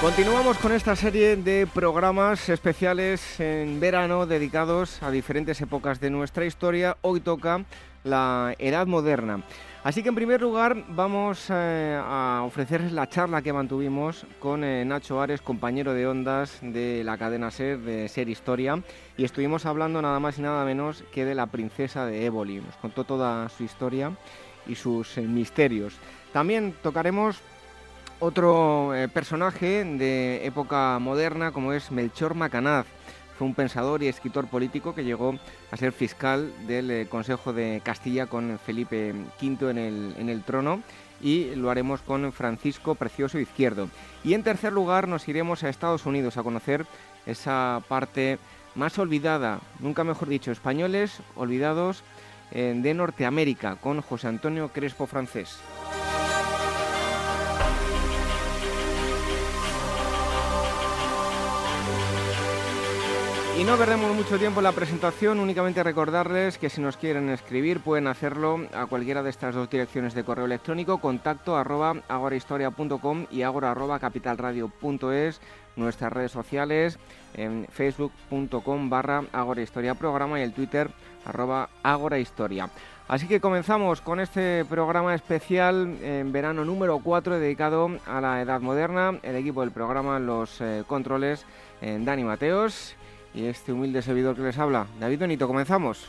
Continuamos con esta serie de programas especiales en verano dedicados a diferentes épocas de nuestra historia. Hoy toca la Edad Moderna. Así que en primer lugar vamos eh, a ofrecerles la charla que mantuvimos con eh, Nacho Ares, compañero de ondas de la cadena SER, de SER Historia, y estuvimos hablando nada más y nada menos que de la princesa de Éboli. Nos contó toda su historia y sus eh, misterios. También tocaremos otro eh, personaje de época moderna como es Melchor Macanaz. Fue un pensador y escritor político que llegó a ser fiscal del eh, Consejo de Castilla con Felipe V en el, en el trono y lo haremos con Francisco Precioso Izquierdo. Y en tercer lugar nos iremos a Estados Unidos a conocer esa parte más olvidada, nunca mejor dicho, españoles olvidados eh, de Norteamérica con José Antonio Crespo Francés. Y no perdemos mucho tiempo en la presentación, únicamente recordarles que si nos quieren escribir pueden hacerlo a cualquiera de estas dos direcciones de correo electrónico, contacto arroba agorahistoria.com y agora arroba capitalradio.es, nuestras redes sociales en facebook.com barra agorahistoria programa y el twitter arroba agorahistoria. Así que comenzamos con este programa especial en verano número 4 dedicado a la edad moderna. El equipo del programa, los eh, controles, en Dani Mateos y este humilde servidor que les habla. David Benito, comenzamos.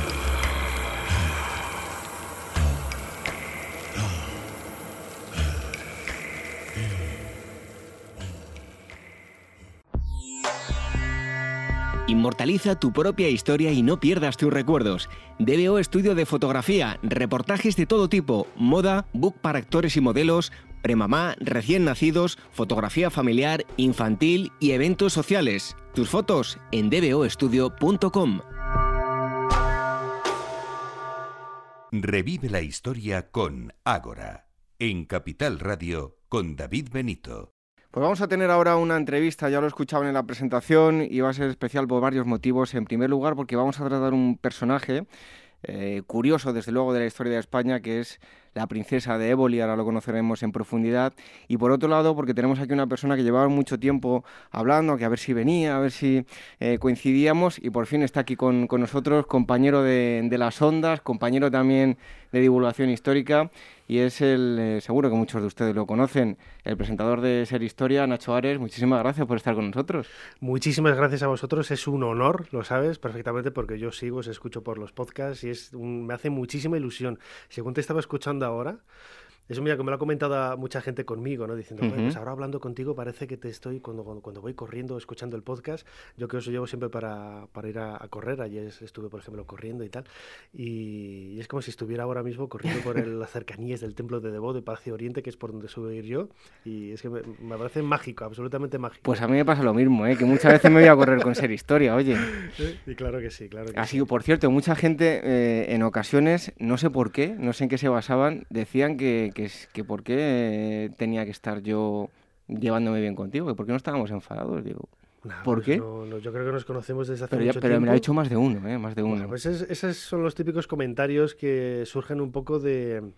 Inmortaliza tu propia historia y no pierdas tus recuerdos. DBO Estudio de Fotografía, reportajes de todo tipo, moda, book para actores y modelos, premamá, recién nacidos, fotografía familiar, infantil y eventos sociales. Tus fotos en dboestudio.com. Revive la historia con Ágora, en Capital Radio con David Benito. Pues vamos a tener ahora una entrevista, ya lo escuchaban en la presentación y va a ser especial por varios motivos. En primer lugar, porque vamos a tratar un personaje eh, curioso, desde luego, de la historia de España, que es la princesa de Éboli, ahora lo conoceremos en profundidad. Y por otro lado, porque tenemos aquí una persona que llevaba mucho tiempo hablando, que a ver si venía, a ver si eh, coincidíamos, y por fin está aquí con, con nosotros, compañero de, de las ondas, compañero también de divulgación histórica y es el, eh, seguro que muchos de ustedes lo conocen, el presentador de Ser Historia, Nacho Ares. Muchísimas gracias por estar con nosotros. Muchísimas gracias a vosotros, es un honor, lo sabes perfectamente, porque yo sigo, os escucho por los podcasts y es un- me hace muchísima ilusión. Según te estaba escuchando ahora, eso mira que me lo ha comentado mucha gente conmigo, ¿no? Diciendo, "Joder, pues Ujú. ahora hablando contigo parece que te estoy, cuando, cuando, cuando voy corriendo, escuchando el podcast, yo que os llevo siempre para, para ir a, a correr, ayer estuve, por ejemplo, corriendo y tal, y, es como si estuviera ahora mismo corriendo por el- las cercanías del templo de Debo, de Palacio Oriente, que es por donde suelo ir yo, y es que me, me parece mágico, absolutamente mágico. Pues a mí me pasa lo mismo, ¿eh? que muchas veces me voy a correr con Ser Historia, oye. Y claro que sí, claro que Así sí. que, por cierto, mucha gente eh, en ocasiones, no sé por qué, no sé en qué se basaban, decían que, que, es- que por qué tenía que estar yo llevándome bien contigo, que por qué no estábamos enfadados, digo. Nah, ¿por pues qué? no- no, yo creo que nos conocemos desde hace Pero, ya- mucho pero me lo ha tiempo. dicho más de uno, ¿eh? Más de uno. Bueno, pues es- esos son los típicos comentarios que surgen un poco de,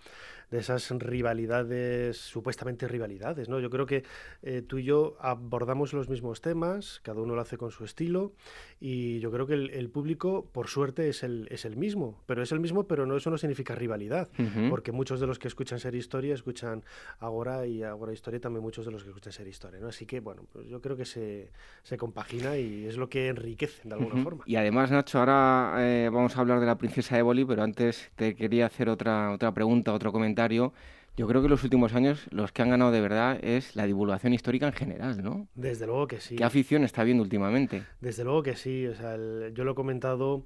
de esas rivalidades, supuestamente rivalidades, ¿no? Yo creo que eh, tú y yo abordamos los mismos temas, cada uno lo hace con su estilo, y yo creo que el, público, por suerte, es el, es el mismo, pero es el mismo, pero no, eso no significa rivalidad, porque muchos de los que escuchan Ser Historia escuchan Agora y Agora Historia también muchos de los que escuchan Ser Historia, ¿no? Así que, bueno, pues yo creo que se, se compagina y es lo que enriquece de alguna forma. Y además, Nacho, ahora eh, vamos a hablar de la princesa Éboli, pero antes te quería hacer otra, otra pregunta, otro comentario. Yo creo que en los últimos años los que han ganado de verdad es la divulgación histórica en general, ¿no? Desde luego que sí. ¿Qué afición está viendo últimamente? Desde luego que sí. O sea, yo lo he comentado,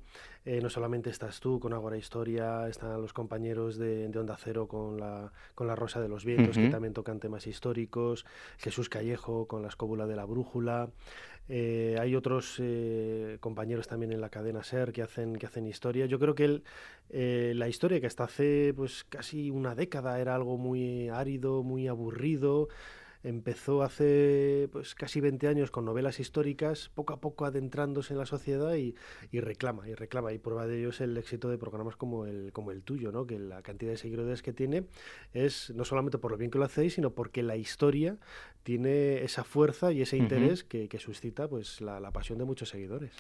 eh, no solamente estás tú con Agora Historia, están los compañeros de, Onda Cero con la, con la Rosa de los Vientos, que también tocan temas históricos, Jesús Callejo con la Escóbula de la Brújula. Eh, hay otros eh, compañeros también en la cadena SER que hacen, que hacen historia. Yo creo que la historia que hasta hace pues casi una década era algo muy árido, muy aburrido, empezó hace pues casi 20 años con novelas históricas, poco a poco adentrándose en la sociedad y, reclama, y reclama. Y prueba de ello es el éxito de programas como el, como el tuyo, ¿no? que la cantidad de seguidores que tiene es no solamente por lo bien que lo hacéis, sino porque la historia tiene esa fuerza y ese interés que, suscita pues la, la pasión de muchos seguidores.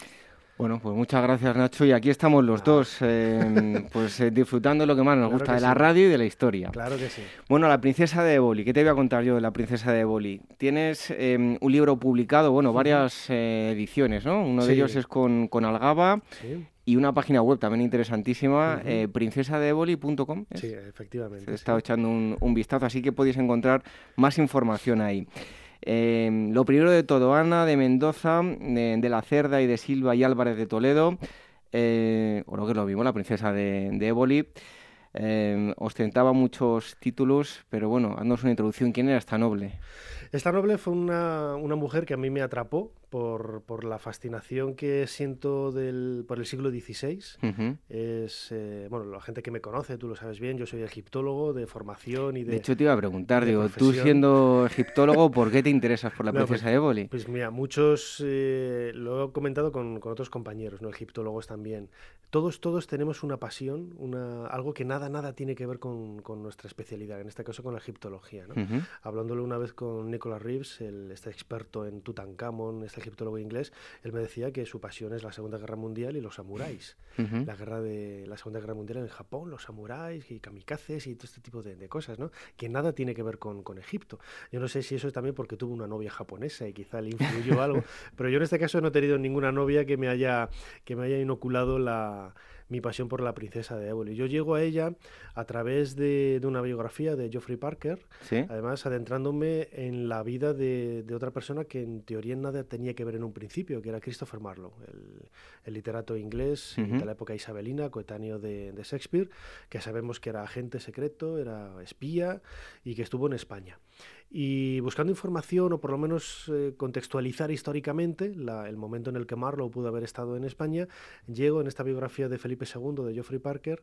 Bueno, pues muchas gracias Nacho y aquí estamos los dos, em, pues eh, disfrutando lo que más nos gusta de la radio y de la historia. Claro que sí. Bueno, la princesa de Éboli, ¿qué te voy a contar yo de la princesa de Éboli? Tienes em, un libro publicado, bueno, varias eh, ediciones, ¿no? Uno de ellos es con, con Algaba y una página web también interesantísima, uh princesadeeboli.com. Sí, efectivamente. He estado echando un, un vistazo, así que podéis encontrar más información ahí. Em, lo primero de todo, Ana de Mendoza, de, la Cerda y de Silva y Álvarez de Toledo, eh, o lo que es lo mismo, la princesa de, de Éboli, em, ostentaba muchos títulos, pero bueno, haznos una introducción. ¿Quién era esta noble? Esta noble fue una, una mujer que a mí me atrapó por, por, la fascinación que siento del, por el siglo XVI. Es, eh, bueno, la gente que me conoce, tú lo sabes bien, yo soy egiptólogo de formación y de... De hecho, te iba a preguntar, digo, tú siendo egiptólogo, ¿por qué te interesas por la princesa pues, Éboli? Pues mira, muchos, eh, lo he comentado con, con, otros compañeros, ¿no? egiptólogos también. Todos, todos tenemos una pasión, una, algo que nada, nada tiene que ver con, con nuestra especialidad, en este caso con la egiptología. ¿no? Hablándolo una vez con Nicholas Reeves, el, este experto en Tutankamón, este egiptólogo inglés, él me decía que su pasión es la Segunda Guerra Mundial y los samuráis. La guerra de la Segunda Guerra Mundial en Japón, los samuráis y kamikazes y todo este tipo de, cosas, ¿no? Que nada tiene que ver con, con, Egipto. Yo no sé si eso es también porque tuvo una novia japonesa y quizá le influyó algo, pero yo en este caso no he tenido ninguna novia que me haya, que me haya inoculado la mi pasión por la princesa de Éboli. Yo llego a ella a través de, una biografía de Geoffrey Parker, además adentrándome en la vida de, otra persona que en teoría nada tenía que ver en un principio, que era Christopher Marlowe, el, literato inglés de la época isabelina, coetáneo de, de Shakespeare, que sabemos que era agente secreto, era espía y que estuvo en España. Y buscando información o por lo menos eh, contextualizar históricamente el momento en el que Marlowe pudo haber estado en España, llego en esta biografía de Felipe II de Geoffrey Parker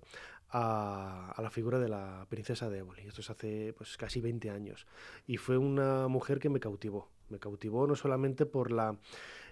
a, la figura de la princesa de Éboli. Esto es hace pues, casi 20 años. Y fue una mujer que me cautivó. Me cautivó no solamente por la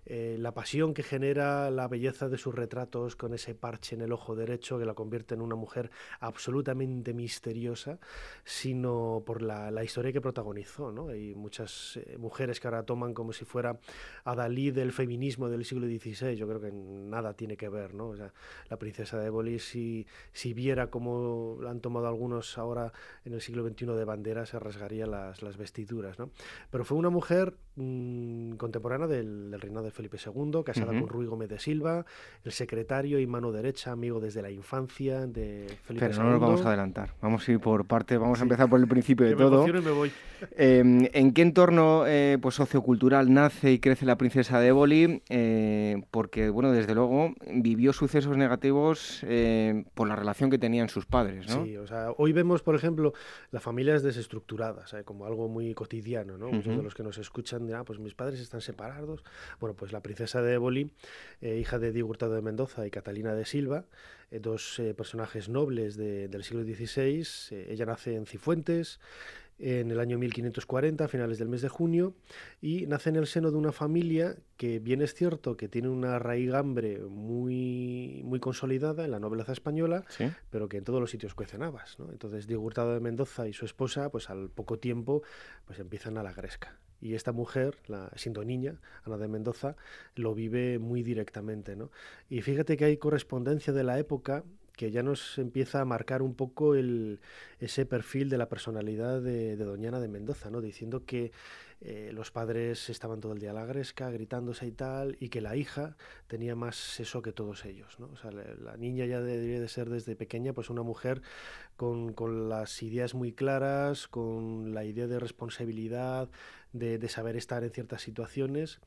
eh, la pasión que genera la belleza de sus retratos con ese parche en el ojo derecho que la convierte en una mujer absolutamente misteriosa, sino por la, historia que protagonizó. ¿no? Hay muchas eh, mujeres que ahora toman como si fuera a del feminismo del siglo XVI, yo creo que nada tiene que ver. ¿no? la princesa de Éboli, si, si viera cómo la han tomado algunos ahora en el siglo XXI de bandera, se rasgaría las, vestiduras. ¿no? Pero fue una mujer mm, contemporánea del, del reinado de Felipe II, casada con Ruy Gómez de Silva, el secretario y mano derecha, amigo desde la infancia de Felipe Pero no nos vamos a adelantar, vamos a ir por parte, vamos a empezar por el principio de todo. Me voy. Em, ¿En qué entorno eh, pues, sociocultural nace y crece la princesa de Éboli? Eh, porque, bueno, desde luego vivió sucesos negativos eh, por la relación que tenían sus padres, ¿no? Sí, o sea, hoy vemos, por ejemplo, las familias desestructuradas, como algo muy cotidiano, ¿no? Muchos de los que nos escuchan dirán, ah, pues mis padres están separados. Bueno, pues la princesa de Éboli, eh, hija de Diego Hurtado de Mendoza y Catalina de Silva, eh, dos eh, personajes nobles del siglo XVI. ella nace en Cifuentes, en el año 1540, a finales del mes de junio, y nace en el seno de una familia que bien es cierto que tiene una raigambre muy, muy consolidada en la nobleza española, pero que en todos los sitios cuecen habas. Entonces Diego Hurtado de Mendoza y su esposa, pues al poco tiempo, pues empiezan a la gresca. Y esta mujer, la, siendo niña, Ana de Mendoza, lo vive muy directamente. ¿no? Y fíjate que hay correspondencia de la época que ya nos empieza a marcar un poco el, ese perfil de la personalidad de, de Doñana de Mendoza, ¿no? diciendo que eh, los padres estaban todo el día a la gresca, gritándose y tal, y que la hija tenía más seso que todos ellos. ¿no? O sea, la, niña ya debería de ser desde pequeña pues una mujer con, con, las ideas muy claras, con la idea de responsabilidad, de, de, saber estar en ciertas situaciones.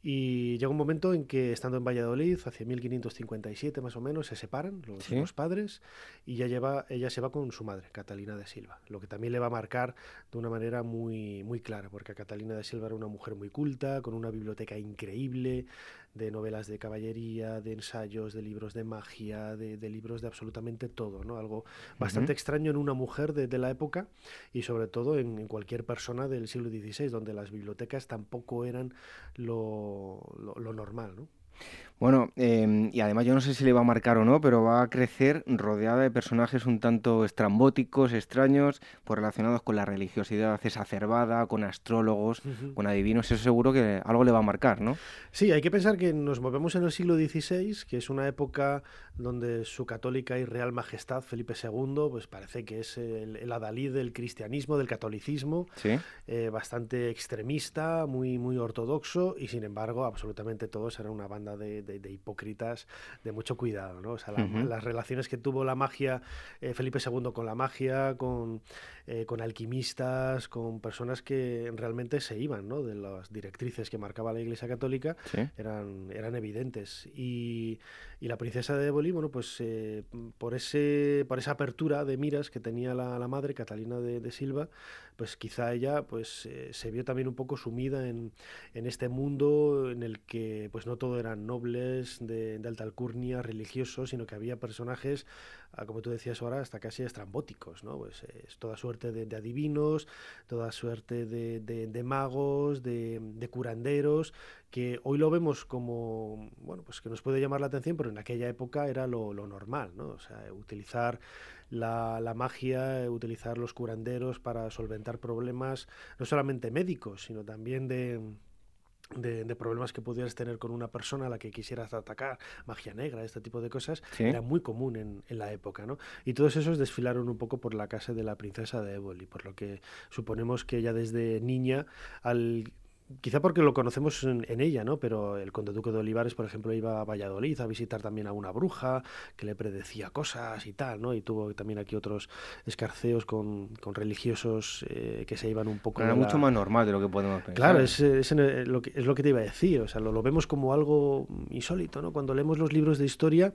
Y llega un momento en que, estando en Valladolid, hacia 1557 más o menos, se separan los, los padres y ya lleva, ella se va con su madre, Catalina de Silva, lo que también le va a marcar de una manera muy, muy clara, porque a Catalina de Silva era una mujer muy culta, con una biblioteca increíble, de novelas de caballería, de ensayos, de libros de magia, de, libros de absolutamente todo, ¿no? Algo bastante extraño en una mujer de, la época y sobre todo en, cualquier persona del siglo XVI, donde las bibliotecas tampoco eran lo, lo, lo normal, ¿no? Bueno, em, y además yo no sé si le va a marcar o no, pero va a crecer rodeada de personajes un tanto estrambóticos, extraños, pues relacionados con la religiosidad exacerbada, con astrólogos, con adivinos. Eso seguro que algo le va a marcar, ¿no? Sí, hay que pensar que nos movemos en el siglo XVI, que es una época donde su católica y real majestad Felipe II, pues parece que es el, adalid del cristianismo, del catolicismo, eh, bastante extremista, muy, muy ortodoxo, y sin embargo, absolutamente todos eran una banda de de, hipócritas de mucho cuidado, ¿no? O sea, las relaciones que tuvo la magia, eh, Felipe II con la magia, con, eh, con alquimistas, con personas que realmente se iban, ¿no? De las directrices que marcaba la Iglesia Católica, eran, eran evidentes. Y, y, la princesa de Éboli, bueno, pues eh, por, ese, por esa apertura de miras que tenía la, la madre, Catalina de, de, Silva, pues quizá ella pues se vio también un poco sumida en, en este mundo en el que pues no todo eran nobles, de, alta alcurnia, religiosos, sino que había personajes, ah, como tú decías ahora, hasta casi estrambóticos, ¿no? Pues es toda suerte de, adivinos, toda suerte de, magos, de, curanderos, que hoy lo vemos como, bueno, pues que nos puede llamar la atención, pero en aquella época era lo, normal, ¿no? O sea, utilizar la, la, magia, utilizar los curanderos para solventar problemas, no solamente médicos, sino también de de, problemas que pudieras tener con una persona a la que quisieras atacar, magia negra, este tipo de cosas, era muy común en, en, la época, ¿no? Y todos esos desfilaron un poco por la casa de la princesa de Éboli, por lo que suponemos que ella desde niña, al quizá porque lo conocemos en, ella, ¿no? Pero el conde duque de Olivares, por ejemplo, iba a Valladolid a visitar también a una bruja que le predecía cosas y tal, ¿no? Y tuvo también aquí otros escarceos con, con religiosos eh, que se iban un poco... Era mucho más normal de lo que podemos pensar. Claro, es, es, lo que, es lo que te iba a decir, o sea, lo, lo, vemos como algo insólito, ¿no? Cuando leemos los libros de historia,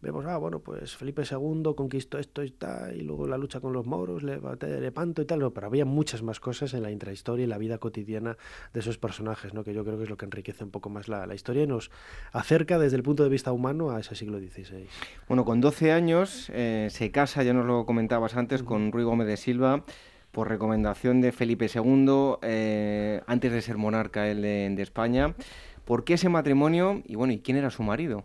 vemos, ah, bueno, pues Felipe II conquistó esto y tal, y luego la lucha con los moros, le Lepanto y tal, no, pero había muchas más cosas en la intrahistoria y la vida cotidiana de esos personajes, ¿no? que yo creo que es lo que enriquece un poco más la, historia y nos acerca desde el punto de vista humano a ese siglo XVI. Bueno, con 12 años eh, se casa, ya nos lo comentabas antes, con Ruy Gómez de Silva por recomendación de Felipe II, eh, antes de ser monarca él de España. ¿Por qué ese matrimonio? Y bueno, ¿y quién era su marido?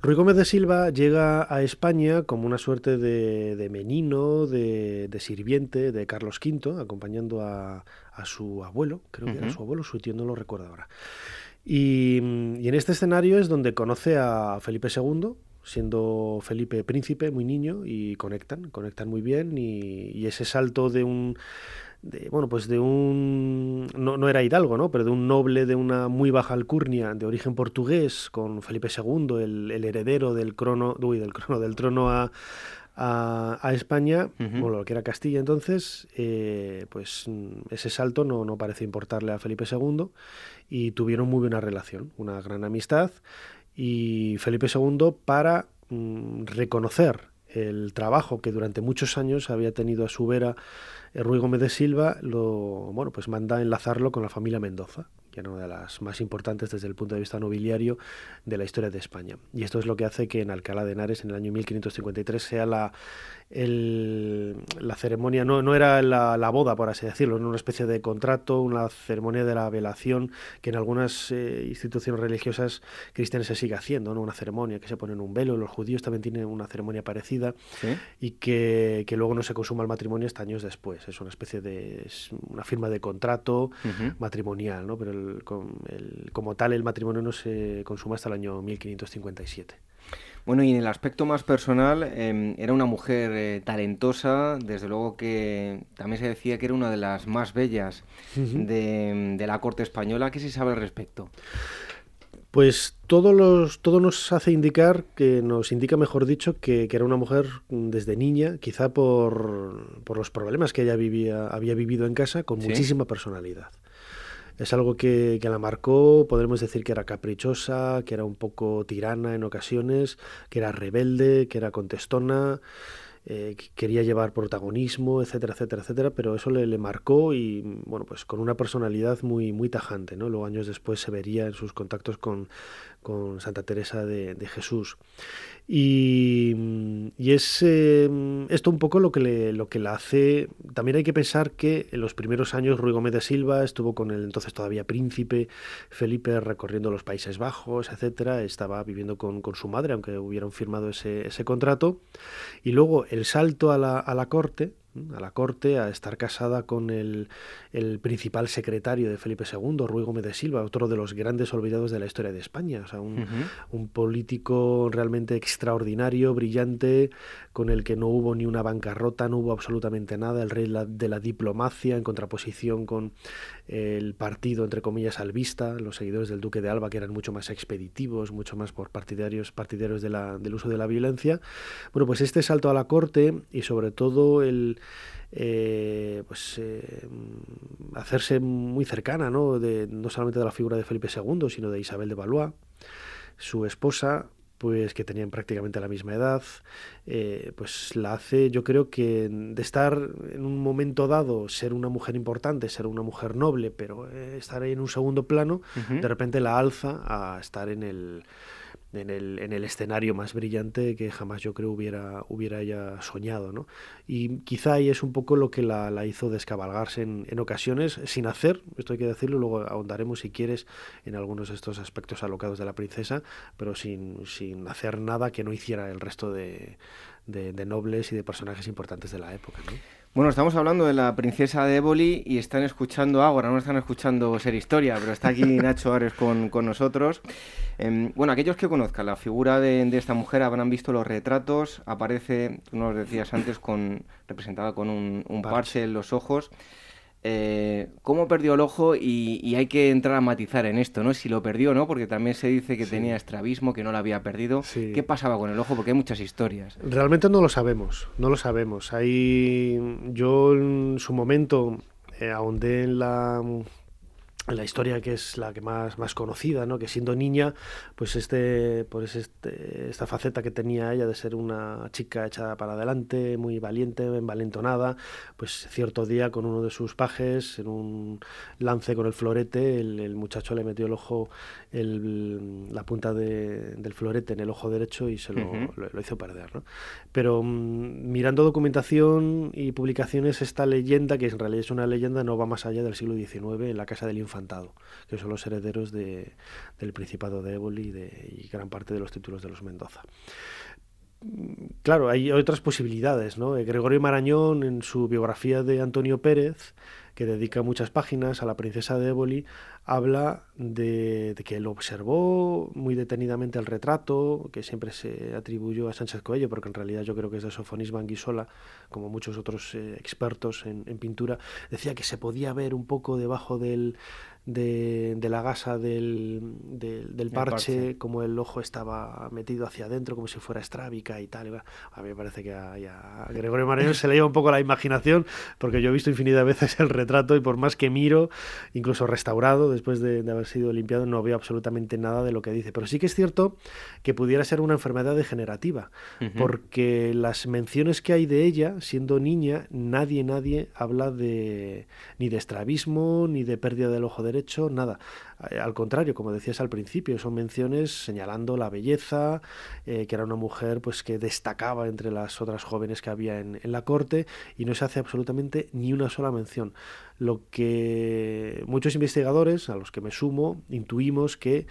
Ruy Gómez de Silva llega a España como una suerte de, menino, de, sirviente de Carlos V, acompañando a, su abuelo, creo que era su abuelo, su tío no lo recuerdo ahora. Y, en este escenario es donde conoce a Felipe II, siendo Felipe príncipe, muy niño, y conectan, conectan muy bien, y ese salto de un de, bueno, pues de un, no, no, era hidalgo, ¿no? Pero de un noble de una muy baja alcurnia, de origen portugués, con Felipe II, el, el heredero del crono, uy, del crono, del trono a, a, España, o lo que era Castilla entonces, eh, pues ese salto no, no parece importarle a Felipe II y tuvieron muy buena relación, una gran amistad y Felipe II para mm, reconocer el trabajo que durante muchos años había tenido a su vera Ruy Gómez de Silva, lo, bueno, pues manda enlazarlo con la familia Mendoza que era una de las más importantes desde el punto de vista nobiliario de la historia de España. Y esto es lo que hace que en Alcalá de Henares, en el año 1553, sea la, la ceremonia, no, no era la, boda, por así decirlo, era una especie de contrato, una ceremonia de la velación que en algunas eh, instituciones religiosas cristianas se sigue haciendo, ¿no? una ceremonia que se pone en un velo, los judíos también tienen una ceremonia parecida y que, luego no se consuma el matrimonio hasta años después, es una especie de, una firma de contrato matrimonial, ¿no? pero como tal el matrimonio no se consuma hasta el año 1557. Bueno, y en el aspecto más personal, em, era una mujer eh, talentosa, desde luego que también se decía que era una de las más bellas de, la corte española. ¿Qué se sabe al respecto? Pues todo, los, todo nos hace indicar, que nos indica, mejor dicho, que, era una mujer desde niña, quizá por, por, los problemas que ella vivía, había vivido en casa, con muchísima personalidad es algo que, que, la marcó, podremos decir que era caprichosa, que era un poco tirana en ocasiones, que era rebelde, que era contestona, eh, que quería llevar protagonismo, etcétera, etcétera, etcétera, pero eso le, le, marcó y, bueno, pues con una personalidad muy, muy tajante, ¿no? Luego años después se vería en sus contactos con, con Santa Teresa de, Jesús. Y, es eh, esto un poco lo que, le, lo que la hace. También hay que pensar que en los primeros años Ruy Gómez de Silva estuvo con el entonces todavía príncipe Felipe recorriendo los Países Bajos, etcétera. Estaba viviendo con, su madre, aunque hubieran firmado ese, ese contrato. Y luego el salto a la, a la corte a la corte, a estar casada con el, el, principal secretario de Felipe II, Ruy Gómez de Silva, otro de los grandes olvidados de la historia de España. O sea, un, un, político realmente extraordinario, brillante, con el que no hubo ni una bancarrota, no hubo absolutamente nada, el rey de la diplomacia, en contraposición con el partido, entre comillas, albista, los seguidores del duque de Alba, que eran mucho más expeditivos, mucho más por partidarios, partidarios de la, del uso de la violencia. Bueno, pues este salto a la corte y sobre todo el eh, pues eh, hacerse muy cercana, ¿no? De, no solamente de la figura de Felipe II, sino de Isabel de Valois, su esposa, pues que tenían prácticamente la misma edad, eh, pues la hace, yo creo que de estar en un momento dado, ser una mujer importante, ser una mujer noble, pero estar ahí en un segundo plano, de repente la alza a estar en el en el, en el escenario más brillante que jamás yo creo hubiera, hubiera ella soñado. ¿no? Y quizá ahí es un poco lo que la, la hizo descabalgarse en, en, ocasiones, sin hacer, esto hay que decirlo, luego ahondaremos si quieres en algunos de estos aspectos alocados de la princesa, pero sin, sin hacer nada que no hiciera el resto de, de, nobles y de personajes importantes de la época. Bueno, estamos hablando de la princesa de Éboli y están escuchando Ágora, no están escuchando Ser Historia, pero está aquí Nacho Ares con, con nosotros. Em, bueno, aquellos que conozcan la figura de, de, esta mujer habrán visto los retratos, aparece, tú nos decías antes, con, representada con un, un parche en los ojos. Eh, cómo perdió el ojo y, hay que entrar a matizar en esto, ¿no? Si lo perdió, ¿no? Porque también se dice que tenía estrabismo, que no lo había perdido. ¿Qué pasaba con el ojo? Porque hay muchas historias. Realmente no lo sabemos, no lo sabemos. Hay, yo en su momento eh, ahondé en la la historia que es la que más, más conocida, ¿no? que siendo niña, pues este, pues este, esta faceta que tenía ella de ser una chica echada para adelante, muy valiente, envalentonada, pues cierto día con uno de sus pajes, en un lance con el florete, el, muchacho le metió el ojo, el, la punta del florete en el ojo derecho y se lo, lo, hizo perder. ¿no? Pero mm, mirando documentación y publicaciones, esta leyenda, que en realidad es una leyenda, no va más allá del siglo XIX, en la casa del infante que son los herederos de, del Principado de Éboli y, de, y gran parte de los títulos de los Mendoza. Claro, hay otras posibilidades, ¿no? Eh, Gregorio Marañón, en su biografía de Antonio Pérez, que dedica muchas páginas a la princesa de Éboli, habla de, que él observó muy detenidamente el retrato, que siempre se atribuyó a Sánchez Coello, porque en realidad yo creo que es de Sofonis Banguisola, como muchos otros eh, expertos en, pintura, decía que se podía ver un poco debajo del, de, la gasa del, del, parche, como el ojo estaba metido hacia adentro, como si fuera estrábica y tal. A mí me parece que a, Gregorio Marañón se le lleva un poco la imaginación, porque yo he visto infinidad de veces el retrato retrato y por más que miro, incluso restaurado, después de, haber sido limpiado, no veo absolutamente nada de lo que dice. Pero sí que es cierto que pudiera ser una enfermedad degenerativa, porque las menciones que hay de ella, siendo niña, nadie, nadie habla de ni de estrabismo, ni de pérdida del ojo derecho, nada. Eh, al contrario, como decías al principio, son menciones señalando la belleza, eh, que era una mujer pues que destacaba entre las otras jóvenes que había en, la corte y no se hace absolutamente ni una sola mención. Lo que muchos investigadores, a los que me sumo, intuimos que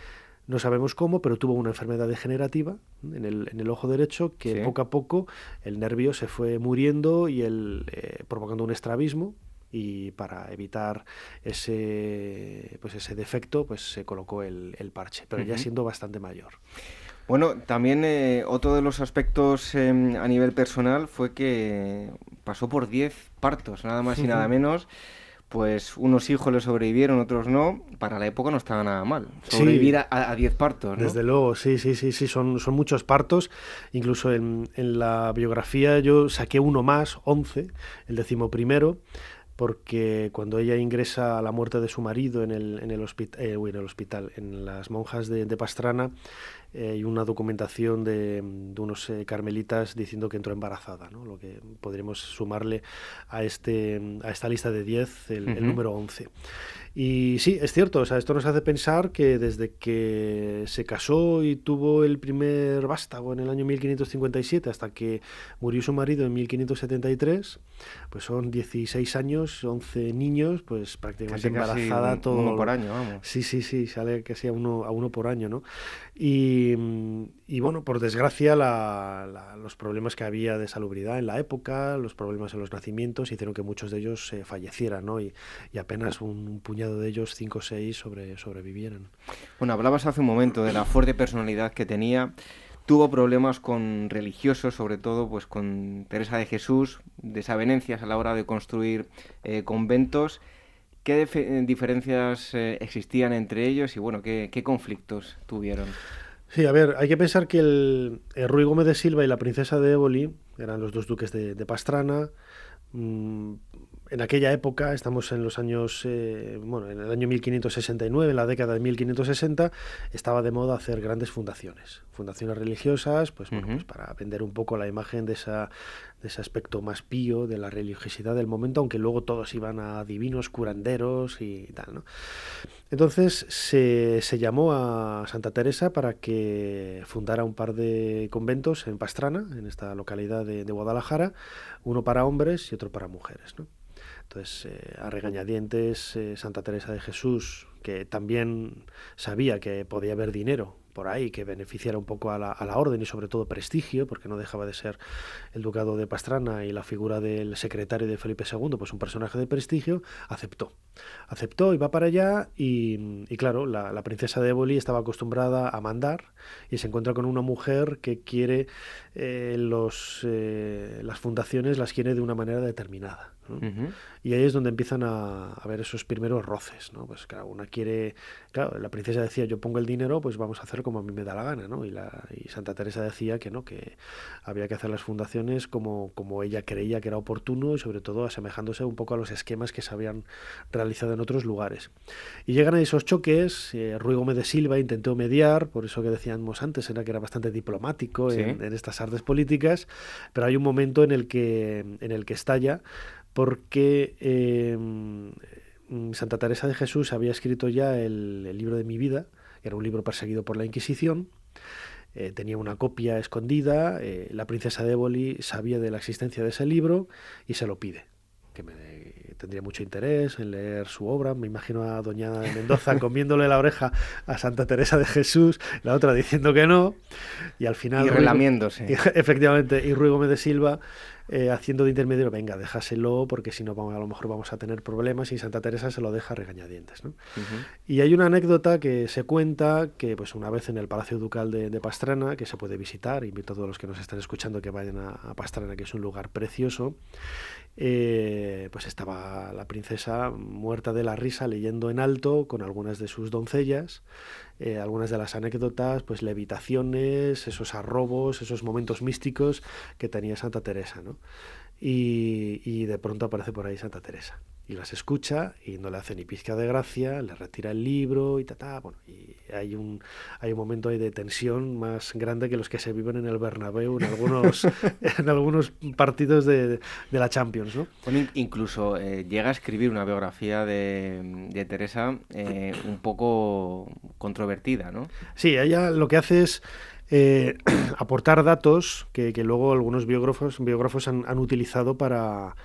no sabemos cómo, pero tuvo una enfermedad degenerativa en el, en el ojo derecho que poco a poco el nervio se fue muriendo y el, eh, provocando un estrabismo y para evitar ese, pues ese defecto, pues se colocó el, parche, pero ya siendo bastante mayor. Bueno, también eh, otro de los aspectos em, a nivel personal fue que pasó por 10 partos, nada más y nada menos. Pues unos hijos le sobrevivieron, otros no. Para la época no estaba nada mal. Sobrevivir a 10 partos. Desde luego, sí, sí, sí, sí, son, son muchos partos. Incluso en, en la biografía yo saqué uno más, 11, el decimoprimero porque cuando ella ingresa a la muerte de su marido en el, en el, eh, en el hospital, en las monjas de, Pastrana, eh, hay una documentación de, unos eh, carmelitas diciendo que entró embarazada, ¿no? lo que podríamos sumarle a, este, a esta lista de 10 el, el número 11. Y sí, es cierto, o sea, esto nos hace pensar que desde que se casó y tuvo el primer vástago en el año 1557 hasta que murió su marido en 1573, pues son 16 años, 11 niños, pues prácticamente embarazada todo. Uno por año, vamos. Sí, sí, sí, sale que sea uno a uno por año, ¿no? Y, y bueno, por desgracia, los problemas que había de salubridad en la época, los problemas en los nacimientos, hicieron que muchos de ellos se fallecieran, ¿no? Y, y apenas un puñado de ellos, cinco o seis, sobre, sobrevivieron. Bueno, hablabas hace un momento de la fuerte personalidad que tenía. Tuvo problemas con religiosos, sobre todo pues con Teresa de Jesús, desavenencias a la hora de construir eh, conventos. ¿Qué diferencias eh, existían entre ellos y bueno, qué, conflictos tuvieron? Sí, a ver, hay que pensar que el, Ruy Gómez de Silva y la princesa de Éboli eran los dos duques de, Pastrana. Mm, en aquella época, estamos en los años, eh, bueno, en el año 1569, en la década de 1560, estaba de moda hacer grandes fundaciones, fundaciones religiosas, pues, bueno, pues para vender un poco la imagen de, esa, de ese aspecto más pío de la religiosidad del momento, aunque luego todos iban a divinos curanderos y tal, ¿no? Entonces se, se llamó a Santa Teresa para que fundara un par de conventos en Pastrana, en esta localidad de, de Guadalajara, uno para hombres y otro para mujeres, ¿no? Entonces, eh, a regañadientes, eh, Santa Teresa de Jesús, que también sabía que podía haber dinero por ahí que beneficiara un poco a la, a la, orden y sobre todo prestigio, porque no dejaba de ser el ducado de Pastrana y la figura del secretario de Felipe II, pues un personaje de prestigio, aceptó. Aceptó y va para allá y, claro, la, princesa de Éboli estaba acostumbrada a mandar y se encuentra con una mujer que quiere eh, los, las fundaciones, las quiere de una manera determinada. Y ahí es donde empiezan a, a, ver esos primeros roces, ¿no? Pues claro, una quiere, claro, la princesa decía, yo pongo el dinero, pues vamos a hacer como a mí me da la gana, ¿no? Y, la, y Santa Teresa decía que no, que había que hacer las fundaciones como, como ella creía que era oportuno y sobre todo asemejándose un poco a los esquemas que se habían realizado en otros lugares. Y llegan a esos choques, eh, Gómez de Silva intentó mediar, por eso que decíamos antes, era que era bastante diplomático en, en estas artes políticas, pero hay un momento en el que, en el que estalla porque em, Santa Teresa de Jesús había escrito ya el, libro de mi vida, que era un libro perseguido por la Inquisición. Eh, tenía una copia escondida, eh, la princesa de sabía de la existencia de ese libro y se lo pide, que me, tendría mucho interés en leer su obra. Me imagino a doña Mendoza comiéndole la oreja a Santa Teresa de Jesús, la otra diciendo que no, y al final... Y relamiéndose. efectivamente, y Ruy Gómez de Silva eh, haciendo de intermediario, venga, déjaselo porque si no a lo mejor vamos a tener problemas y Santa Teresa se lo deja regañadientes. ¿no? Y hay una anécdota que se cuenta que pues una vez en el Palacio Ducal de, Pastrana, que se puede visitar, invito a todos los que nos están escuchando que vayan a, Pastrana, que es un lugar precioso, eh, pues estaba la princesa muerta de la risa leyendo en alto con algunas de sus doncellas eh, algunas de las anécdotas, pues levitaciones, esos arrobos, esos momentos místicos que tenía Santa Teresa, ¿no? Y, y de pronto aparece por ahí Santa Teresa. Y las escucha y no le hace ni pizca de gracia, le retira el libro y ta, ta bueno, y hay un hay un momento ahí de tensión más grande que los que se viven en el Bernabéu en algunos en algunos partidos de, de la Champions, ¿no? Bueno, incluso eh, llega a escribir una biografía de, de Teresa eh, un poco controvertida, ¿no? Sí, ella lo que hace es eh, aportar datos que, que, luego algunos biógrafos, biógrafos han, han utilizado para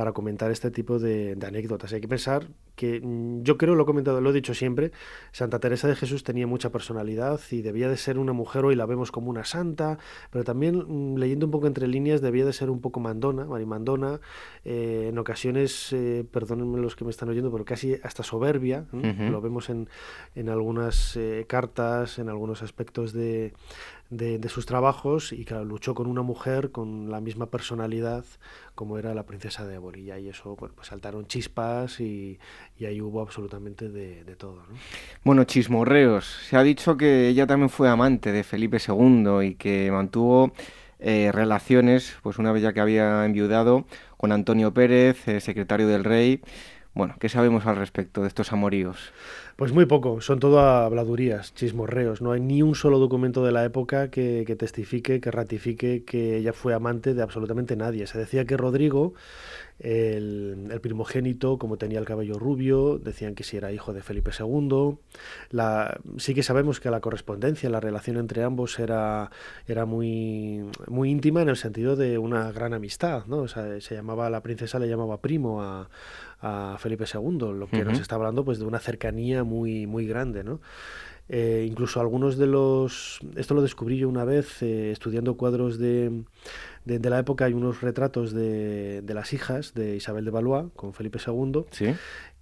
para comentar este tipo de, de, anécdotas. Hay que pensar que mm, yo creo, lo he comentado, lo he dicho siempre, Santa Teresa de Jesús tenía mucha personalidad y debía de ser una mujer, hoy la vemos como una santa, pero también mm, leyendo un poco entre líneas debía de ser un poco mandona, marimandona, eh, en ocasiones, eh, perdónenme los que me están oyendo, pero casi hasta soberbia, uh -huh. lo vemos en, en algunas eh, cartas, en algunos aspectos de, de, sus trabajos y claro, luchó con una mujer con la misma personalidad como era la princesa de Éboli y eso pues saltaron chispas y, y ahí hubo absolutamente de, de todo. ¿no? Bueno, chismorreos. Se ha dicho que ella también fue amante de Felipe II y que mantuvo eh, relaciones, pues una vez ya que había enviudado, con Antonio Pérez, eh, secretario del rey. Bueno, ¿qué sabemos al respecto de estos amoríos? Pues muy poco, son todo habladurías, chismorreos. No hay ni un solo documento de la época que, que, testifique, que ratifique que ella fue amante de absolutamente nadie. Se decía que Rodrigo, el, primogénito, como tenía el cabello rubio, decían que si era hijo de Felipe II. La, sí que sabemos que la correspondencia, la relación entre ambos era, muy íntima en el sentido de una gran amistad. ¿no? O sea, se llamaba, la princesa le llamaba primo a a Felipe II, lo que uh -huh. nos está hablando pues de una cercanía muy, muy grande, ¿no? Eh, incluso algunos de los... Esto lo descubrí yo una vez eh, estudiando cuadros de, de, de, la época, hay unos retratos de, de, las hijas de Isabel de Valois con Felipe II, ¿Sí?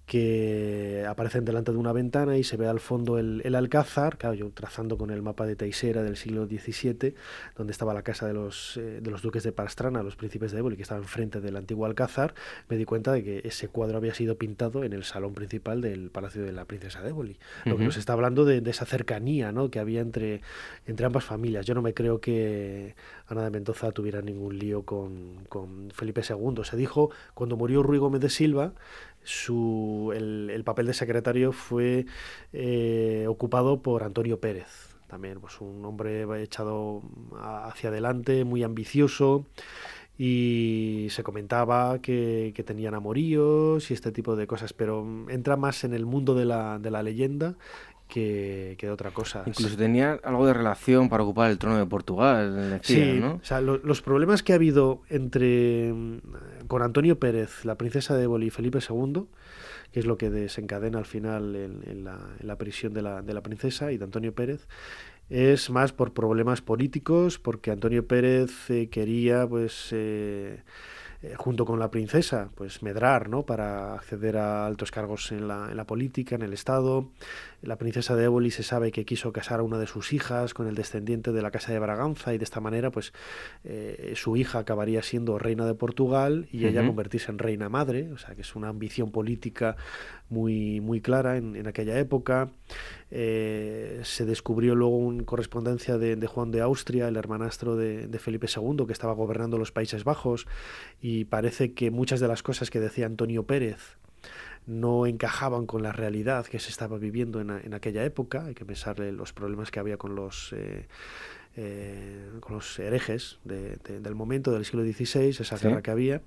Que aparecen delante de una ventana y se ve al fondo el, el Alcázar, claro, yo trazando con el mapa de Teixeira del siglo XVII, donde estaba la casa de los, eh, de los duques de Pastrana, los príncipes de Éboli, que estaba enfrente del antiguo Alcázar, me di cuenta de que ese cuadro había sido pintado en el salón principal del Palacio de la Princesa de Éboli. Lo uh -huh. que nos está hablando de, de, esa cercanía ¿no? que había entre, entre ambas familias. Yo no me creo que Ana de Mendoza tuviera ningún lío con, con Felipe II. Se dijo, cuando murió Ruy Gómez de Silva, su, el, el, papel de secretario fue eh, ocupado por Antonio Pérez, también pues un hombre echado hacia adelante, muy ambicioso y se comentaba que, que, tenían amoríos y este tipo de cosas, pero entra más en el mundo de la, de la leyenda que, que, de otra cosa. Incluso tenía algo de relación para ocupar el trono de Portugal. Decía, sí, ¿no? o sea, lo, los problemas que ha habido entre con Antonio Pérez, la princesa de Éboli y Felipe II, que es lo que desencadena al final en, en, la, en la, prisión de la, de la princesa y de Antonio Pérez, es más por problemas políticos, porque Antonio Pérez eh, quería, pues, eh, eh, junto con la princesa, pues medrar, ¿no? Para acceder a altos cargos en la, en la política, en el Estado. La princesa de Éboli se sabe que quiso casar a una de sus hijas con el descendiente de la casa de Braganza y de esta manera, pues, eh, su hija acabaría siendo reina de Portugal y uh -huh. ella convertirse en reina madre, o sea, que es una ambición política muy, muy clara en, en aquella época. Eh, se descubrió luego una correspondencia de, de, Juan de Austria, el hermanastro de, de, Felipe II, que estaba gobernando los Países Bajos, y parece que muchas de las cosas que decía Antonio Pérez no encajaban con la realidad que se estaba viviendo en, en aquella época. Hay que pensarle los problemas que había con los eh, eh, con los herejes de, de, del momento del siglo XVI, esa ¿Sí? guerra que había.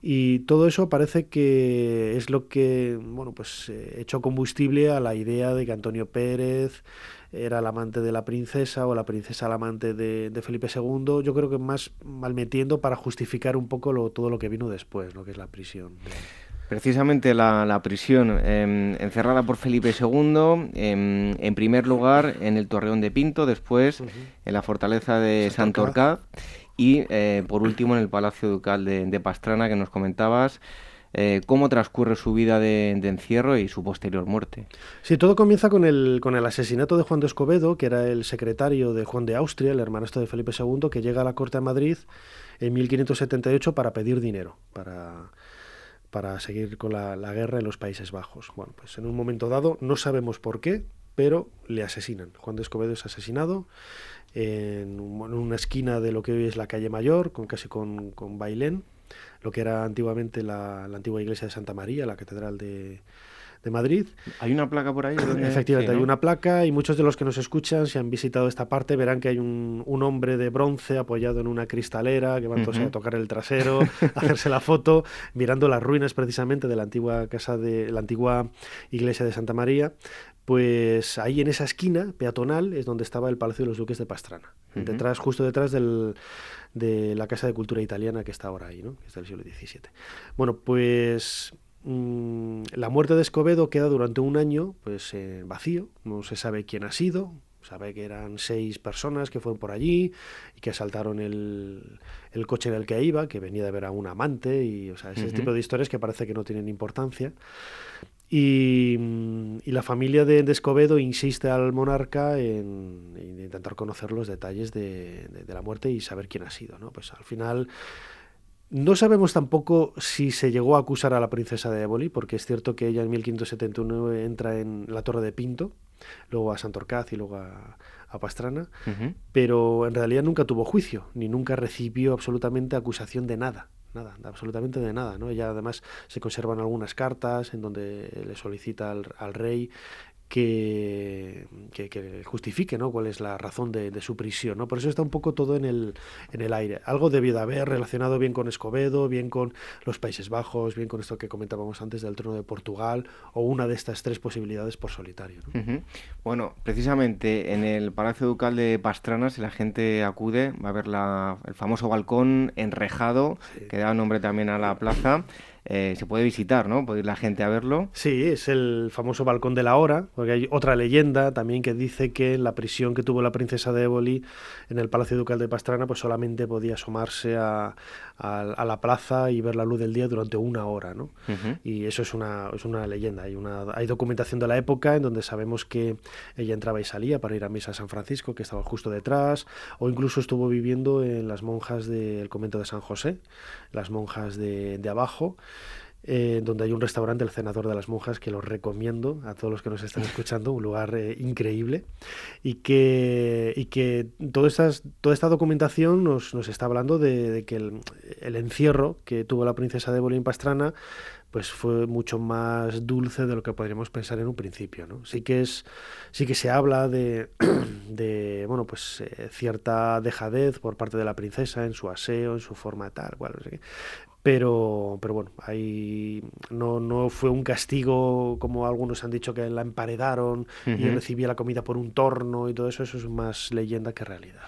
Y todo eso parece que es lo que bueno, pues, eh, echó combustible a la idea de que Antonio Pérez era el amante de la princesa o la princesa el amante de, de Felipe II. Yo creo que más malmetiendo para justificar un poco lo, todo lo que vino después, lo que es la prisión. Precisamente la, la prisión eh, encerrada por Felipe II, eh, en primer lugar en el Torreón de Pinto, después uh -huh. en la fortaleza de Santorcaz y eh, por último en el Palacio Ducal de, de Pastrana que nos comentabas. Eh, cómo transcurre su vida de, de, encierro y su posterior muerte. Sí, todo comienza con el, con el asesinato de Juan de Escobedo, que era el secretario de Juan de Austria, el hermanastro de Felipe II, que llega a la corte de Madrid en 1578 para pedir dinero, para para seguir con la, la, guerra en los Países Bajos. Bueno, pues en un momento dado, no sabemos por qué, pero le asesinan. Juan de Escobedo es asesinado en, una esquina de lo que hoy es la calle Mayor, con, casi con, con Bailén. lo que era antiguamente la, la antigua iglesia de Santa María, la catedral de, de Madrid. ¿Hay una placa por ahí? Efectivamente, hay una placa y muchos de los que nos escuchan, si han visitado esta parte, verán que hay un, un hombre de bronce apoyado en una cristalera que va entonces a tocar el trasero, a hacerse la foto, mirando las ruinas precisamente de la antigua casa de la antigua iglesia de Santa María. Pues ahí en esa esquina peatonal es donde estaba el Palacio de los Duques de Pastrana, detrás, justo detrás del, de la Casa de Cultura Italiana que está ahora ahí, ¿no? que es del siglo XVII. Bueno, pues Mm, la muerte de Escobedo queda durante un año pues eh, vacío, no se sabe quién ha sido, sabe que eran seis personas que fueron por allí y que asaltaron el, el coche en el que iba, que venía de ver a un amante y o sea, ese tipo de historias que parece que no tienen importancia. Y, mm, y la familia de, de, Escobedo insiste al monarca en, en, intentar conocer los detalles de, de, de, la muerte y saber quién ha sido. ¿no? Pues al final no sabemos tampoco si se llegó a acusar a la princesa de Éboli, porque es cierto que ella en 1579 entra en la Torre de Pinto, luego a Santorcaz y luego a, a Pastrana, uh -huh. pero en realidad nunca tuvo juicio, ni nunca recibió absolutamente acusación de nada. Nada, absolutamente de nada, ¿no? Ella además se conservan algunas cartas en donde le solicita al, al rey que, que, que, justifique ¿no? cuál es la razón de, de, su prisión. ¿no? Por eso está un poco todo en el, en el aire. Algo debió de haber relacionado bien con Escobedo, bien con los Países Bajos, bien con esto que comentábamos antes del trono de Portugal, o una de estas tres posibilidades por solitario. ¿no? Uh -huh. Bueno, precisamente en el Palacio Ducal de Pastrana, si la gente acude, va a ver la, el famoso balcón enrejado, sí. que da nombre también a la plaza eh, se puede visitar, ¿no? Puede ir la gente a verlo. Sí, es el famoso balcón de la hora, porque hay otra leyenda también que dice que la prisión que tuvo la princesa de Éboli en el Palacio Ducal de Pastrana, pues solamente podía asomarse a, a, a la plaza y ver la luz del día durante una hora, ¿no? Uh -huh. Y eso es una, es una leyenda. Hay, una, hay documentación de la época en donde sabemos que ella entraba y salía para ir a misa a San Francisco, que estaba justo detrás, o incluso estuvo viviendo en las monjas del convento de San José, las monjas de, de abajo eh, donde hay un restaurante, el Cenador de las Monjas, que lo recomiendo a todos los que nos están escuchando, un lugar eh, increíble, y que, y que toda, estas, toda esta documentación nos, nos está hablando de, de que el, el, encierro que tuvo la princesa de Bolín Pastrana pues fue mucho más dulce de lo que podríamos pensar en un principio, ¿no? Sí que es, sí que se habla de, de bueno, pues eh, cierta dejadez por parte de la princesa en su aseo, en su forma tal, cual, no sé qué pero, pero bueno, ahí no, no fue un castigo como algunos han dicho que la emparedaron uh -huh. y recibía la comida por un torno y todo eso, eso es más leyenda que realidad.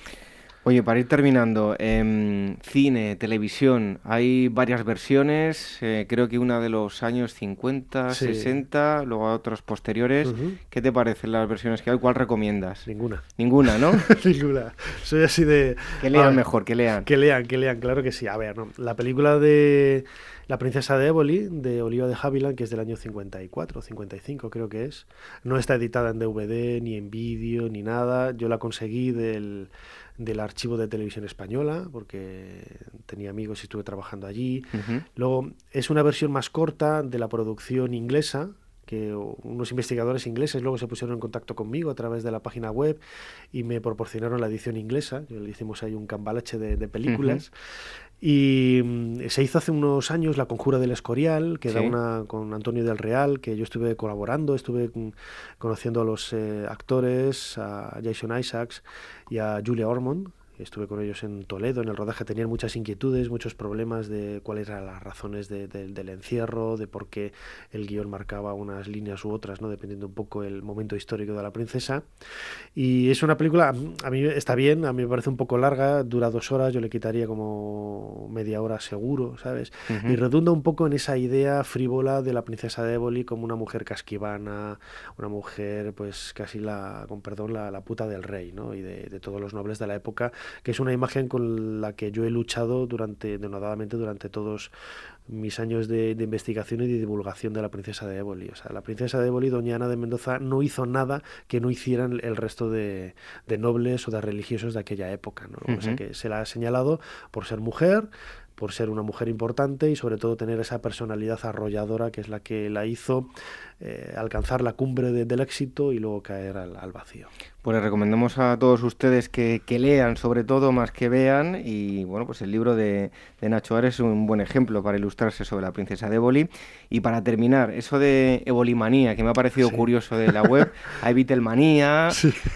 Oye, para ir terminando, eh, cine, televisión, hay varias versiones, eh, creo que una de los años 50, sí. 60, luego otras posteriores. Uh -huh. ¿Qué te parecen las versiones que hay? ¿Cuál recomiendas? Ninguna. Ninguna, ¿no? Ninguna. Soy así de... Que lean ver, mejor, que lean. Que lean, que lean, claro que sí. A ver, ¿no? la película de La princesa de Éboli, de Oliva de Havilland, que es del año 54, 55 creo que es, no está editada en DVD, ni en vídeo, ni nada. Yo la conseguí del del archivo de televisión española, porque tenía amigos y estuve trabajando allí. Uh -huh. Luego, es una versión más corta de la producción inglesa, que unos investigadores ingleses luego se pusieron en contacto conmigo a través de la página web y me proporcionaron la edición inglesa. Le hicimos ahí un cambalache de, de películas. Uh -huh. Y mm, se hizo hace unos años La Conjura del Escorial, que sí. era una con Antonio del Real, que yo estuve colaborando, estuve conociendo a los eh, actores, a Jason Isaacs y a Julia Ormond, estuve con ellos en Toledo, en el rodaje, tenían muchas inquietudes, muchos problemas de cuáles eran las razones de, de, del encierro, de por qué el guion marcaba unas líneas u otras, ¿no? dependiendo un poco el momento histórico de la princesa. Y es una película, a mí está bien, a mí me parece un poco larga, dura dos horas, yo le quitaría como media hora seguro, ¿sabes? Uh -huh. Y redunda un poco en esa idea frívola de la princesa de Éboli como una mujer casquivana, una mujer, pues casi la, con perdón, la, la puta del rey, ¿no? Y de, de todos los nobles de la época que es una imagen con la que yo he luchado durante, denodadamente durante todos mis años de, de, investigación y de divulgación de la princesa de Éboli. O sea, la princesa de Éboli, doña Ana de Mendoza, no hizo nada que no hicieran el resto de, de nobles o de religiosos de aquella época. ¿no? Uh -huh. O sea, que se la ha señalado por ser mujer, por ser una mujer importante y sobre todo tener esa personalidad arrolladora que es la que la hizo eh, alcanzar la cumbre del éxito y luego caer al, vacío. Pues les recomendamos a todos ustedes que, lean, sobre todo, más que vean. Y bueno, pues el libro de, Nacho Ares es un buen ejemplo para ilustrarse sobre la princesa de Éboli. Y para terminar, eso de Ebolimanía, que me ha parecido curioso de la web, hay Beatlemanía,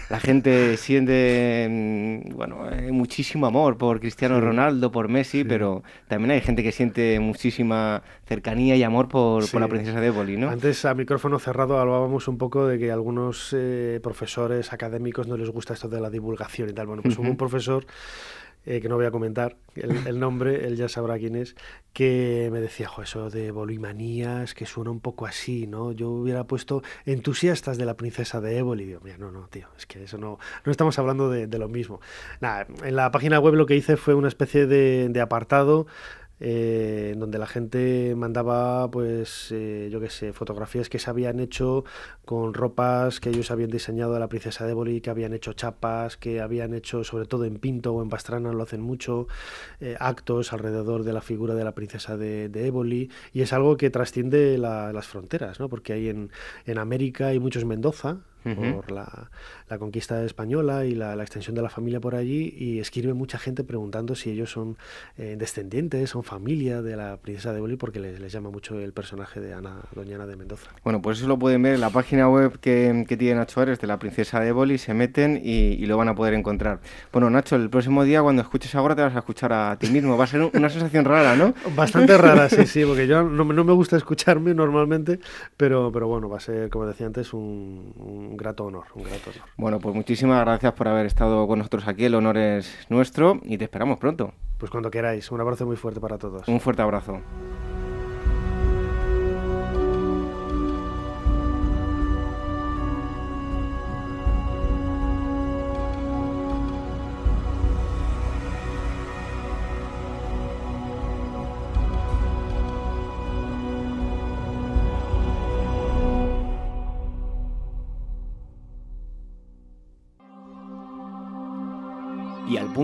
la gente siente mm, bueno, eh, muchísimo amor por Cristiano Ronaldo, por Messi, pero también hay gente que siente muchísima cercanía y amor por, por la princesa de Éboli, ¿no? Antes a micrófono cerrado hablábamos un poco de que algunos eh, profesores académicos no les gusta esto de la divulgación y tal. Bueno, pues hubo un profesor eh, que no voy a comentar el, nombre, él ya sabrá quién es, que me decía, jo, eso de bolimanías, que suena un poco así, ¿no? Yo hubiera puesto entusiastas de la princesa de Éboli. Y digo, mira, no, no, tío, es que eso no, no estamos hablando de, lo mismo. Nada, en la página web lo que hice fue una especie de, de apartado eh, donde la gente mandaba, pues, eh, yo qué sé, fotografías que se habían hecho con ropas que ellos habían diseñado de la princesa de Éboli, que habían hecho chapas, que habían hecho, sobre todo en Pinto o en Pastrana, lo hacen mucho, eh, actos alrededor de la figura de la princesa de, de y es algo que trasciende las fronteras, ¿no? Porque hay en, en América hay muchos Mendoza, por la, la, conquista española y la, la, extensión de la familia por allí y escribe mucha gente preguntando si ellos son eh, descendientes, son familia de la princesa de Boli porque les, les, llama mucho el personaje de Ana, doña Ana de Mendoza. Bueno, pues eso lo pueden ver en la página web que, que tiene Nacho Ares de la princesa de Boli, se meten y, y, lo van a poder encontrar. Bueno, Nacho, el próximo día cuando escuches ahora te vas a escuchar a ti mismo, va a ser una sensación rara, ¿no? Bastante rara, sí, sí, porque yo no, no, me gusta escucharme normalmente, pero, pero bueno, va a ser, como decía antes, un, un grato honor, un grato honor. Bueno, pues muchísimas gracias por haber estado con nosotros aquí, el honor es nuestro y te esperamos pronto. Pues cuando queráis, un abrazo muy fuerte para todos. Un fuerte abrazo.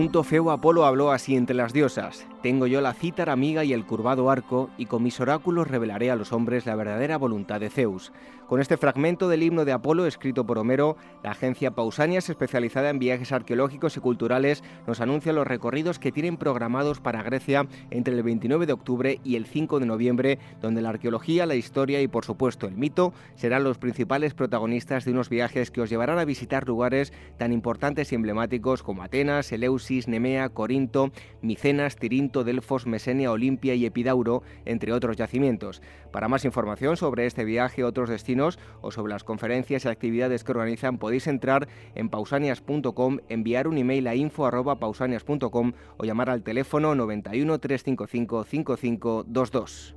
Punto feo Apolo habló así entre las diosas. Tengo yo la cítara amiga y el curvado arco, y con mis oráculos revelaré a los hombres la verdadera voluntad de Zeus. Con este fragmento del himno de Apolo escrito por Homero, la agencia Pausanias, especializada en viajes arqueológicos y culturales, nos anuncia los recorridos que tienen programados para Grecia entre el 29 de octubre y el 5 de noviembre, donde la arqueología, la historia y por supuesto el mito serán los principales protagonistas de unos viajes que os llevarán a visitar lugares tan importantes y emblemáticos como Atenas, Eleusis, Nemea, Corinto, Micenas, Tirinto, Delfos, Mesenia, Olimpia y Epidauro, entre otros yacimientos. Para más información sobre este viaje, otros destinos o sobre las conferencias y actividades que organizan, podéis entrar en pausanias.com, enviar un email a info@pausanias.com o llamar al teléfono 91 355 5522.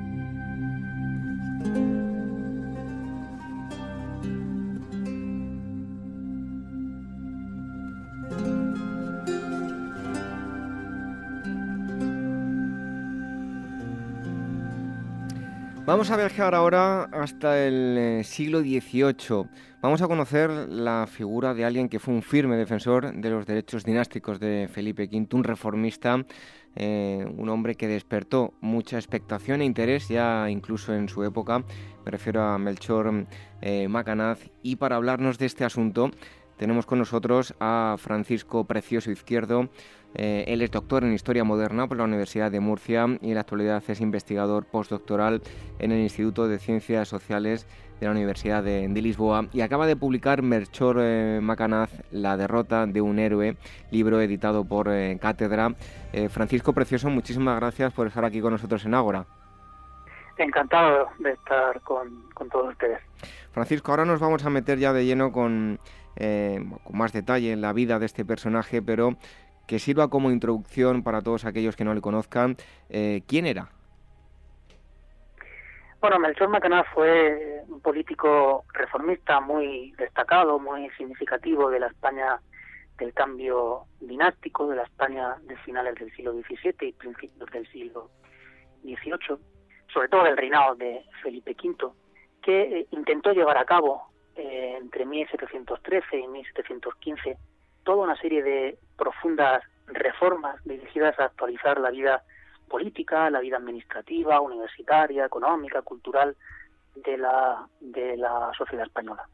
Vamos a viajar ahora hasta el eh, siglo XVIII. Vamos a conocer la figura de alguien que fue un firme defensor de los derechos dinásticos de Felipe V, un reformista, eh, un hombre que despertó mucha expectación e interés ya incluso en su época. Me refiero a Melchor eh, Macanaz. Y para hablarnos de este asunto tenemos con nosotros a Francisco Precioso Izquierdo. Eh, él es doctor en Historia Moderna por la Universidad de Murcia y en la actualidad es investigador postdoctoral en el Instituto de Ciencias Sociales de la Universidad de, Lisboa y acaba de publicar Melchor eh, Macanaz, La derrota de un héroe, libro editado por eh, Cátedra. Francisco Precioso, muchísimas gracias por estar aquí con nosotros en Ágora. Encantado de estar con, todos ustedes. Francisco, ahora nos vamos a meter ya de lleno con, eh, con más detalle en la vida de este personaje, pero que sirva como introducción para todos aquellos que no le conozcan. Eh, ¿Quién era? Bueno, Melchor Macanaz fue un político reformista muy destacado, muy significativo de la España del cambio dinástico, de la España de finales del siglo XVII y principios del siglo XVIII, sobre todo del reinado de Felipe V, que eh, intentó llevar a cabo eh, entre 1713 y 1715 toda una serie de profundas reformas dirigidas a actualizar la vida política, la vida administrativa, universitaria, económica, cultural de la, de la sociedad española.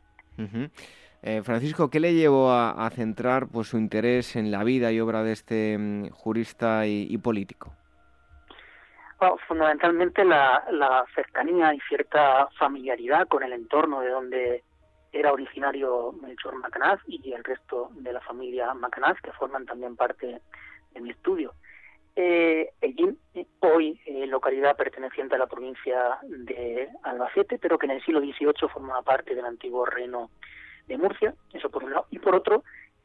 Eh, Francisco, ¿qué le llevó a, centrar pues, su interés en la vida y obra de este mm, jurista y, político? fundamentalmente la, la, cercanía y cierta familiaridad con el entorno de donde era originario Melchor Macanaz y el resto de la familia Macanaz, que forman también parte de mi estudio. Eh, hoy eh, localidad perteneciente a la provincia de Albacete, pero que en el siglo XVIII formaba parte del antiguo reino de Murcia, eso por un lado, y por otro,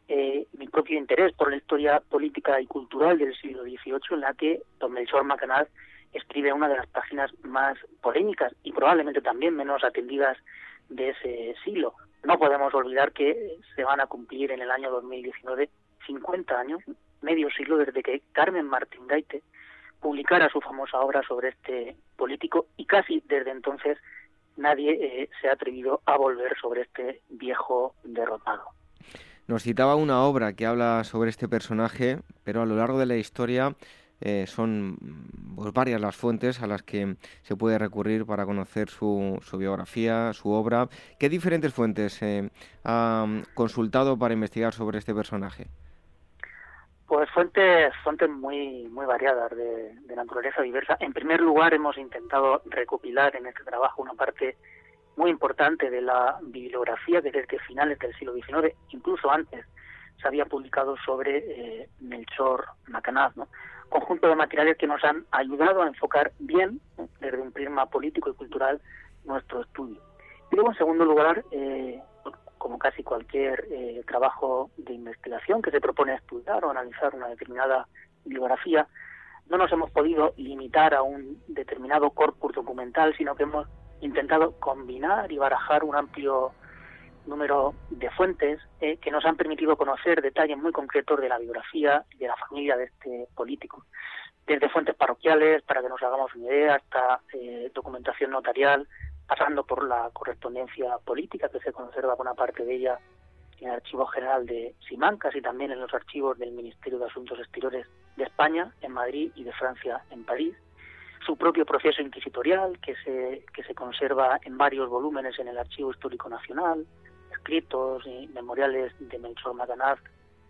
eh, mi propio interés por la historia política y cultural del siglo XVIII, en la que don Melchor Macanaz escribe una de las páginas más polémicas y probablemente también menos atendidas de ese siglo. No podemos olvidar que se van a cumplir en el año 2019 50 años medio siglo desde que Carmen Martín Gaite publicara su famosa obra sobre este político y casi desde entonces nadie eh, se ha atrevido a volver sobre este viejo derrotado. Nos citaba una obra que habla sobre este personaje, pero a lo largo de la historia eh, son pues, varias las fuentes a las que se puede recurrir para conocer su, su biografía, su obra. ¿Qué diferentes fuentes eh, ha consultado para investigar sobre este personaje? Pues fuentes, fuentes muy, muy variadas de, naturaleza diversa. En primer lugar, hemos intentado recopilar en este trabajo una parte muy importante de la bibliografía que desde finales del siglo XIX, incluso antes, se había publicado sobre eh, Melchor Macanaz, ¿no? Conjunto de materiales que nos han ayudado a enfocar bien, desde un prisma político y cultural, nuestro estudio. Y luego, en segundo lugar, eh, como casi cualquier eh, trabajo de investigación que se propone estudiar o analizar una determinada bibliografía, no nos hemos podido limitar a un determinado corpus documental, sino que hemos intentado combinar y barajar un amplio número de fuentes eh, que nos han permitido conocer detalles muy concretos de la biografía y de la familia de este político. Desde fuentes parroquiales, para que nos hagamos una idea, hasta eh, documentación notarial, pasando por la correspondencia política, que se conserva buena parte de ella en el Archivo General de Simancas y también en los archivos del Ministerio de Asuntos Exteriores de España, en Madrid, y de Francia, en París. Su propio proceso inquisitorial, que se, que se conserva en varios volúmenes en el Archivo Histórico Nacional, escritos y memoriales de Melchor Maganaz,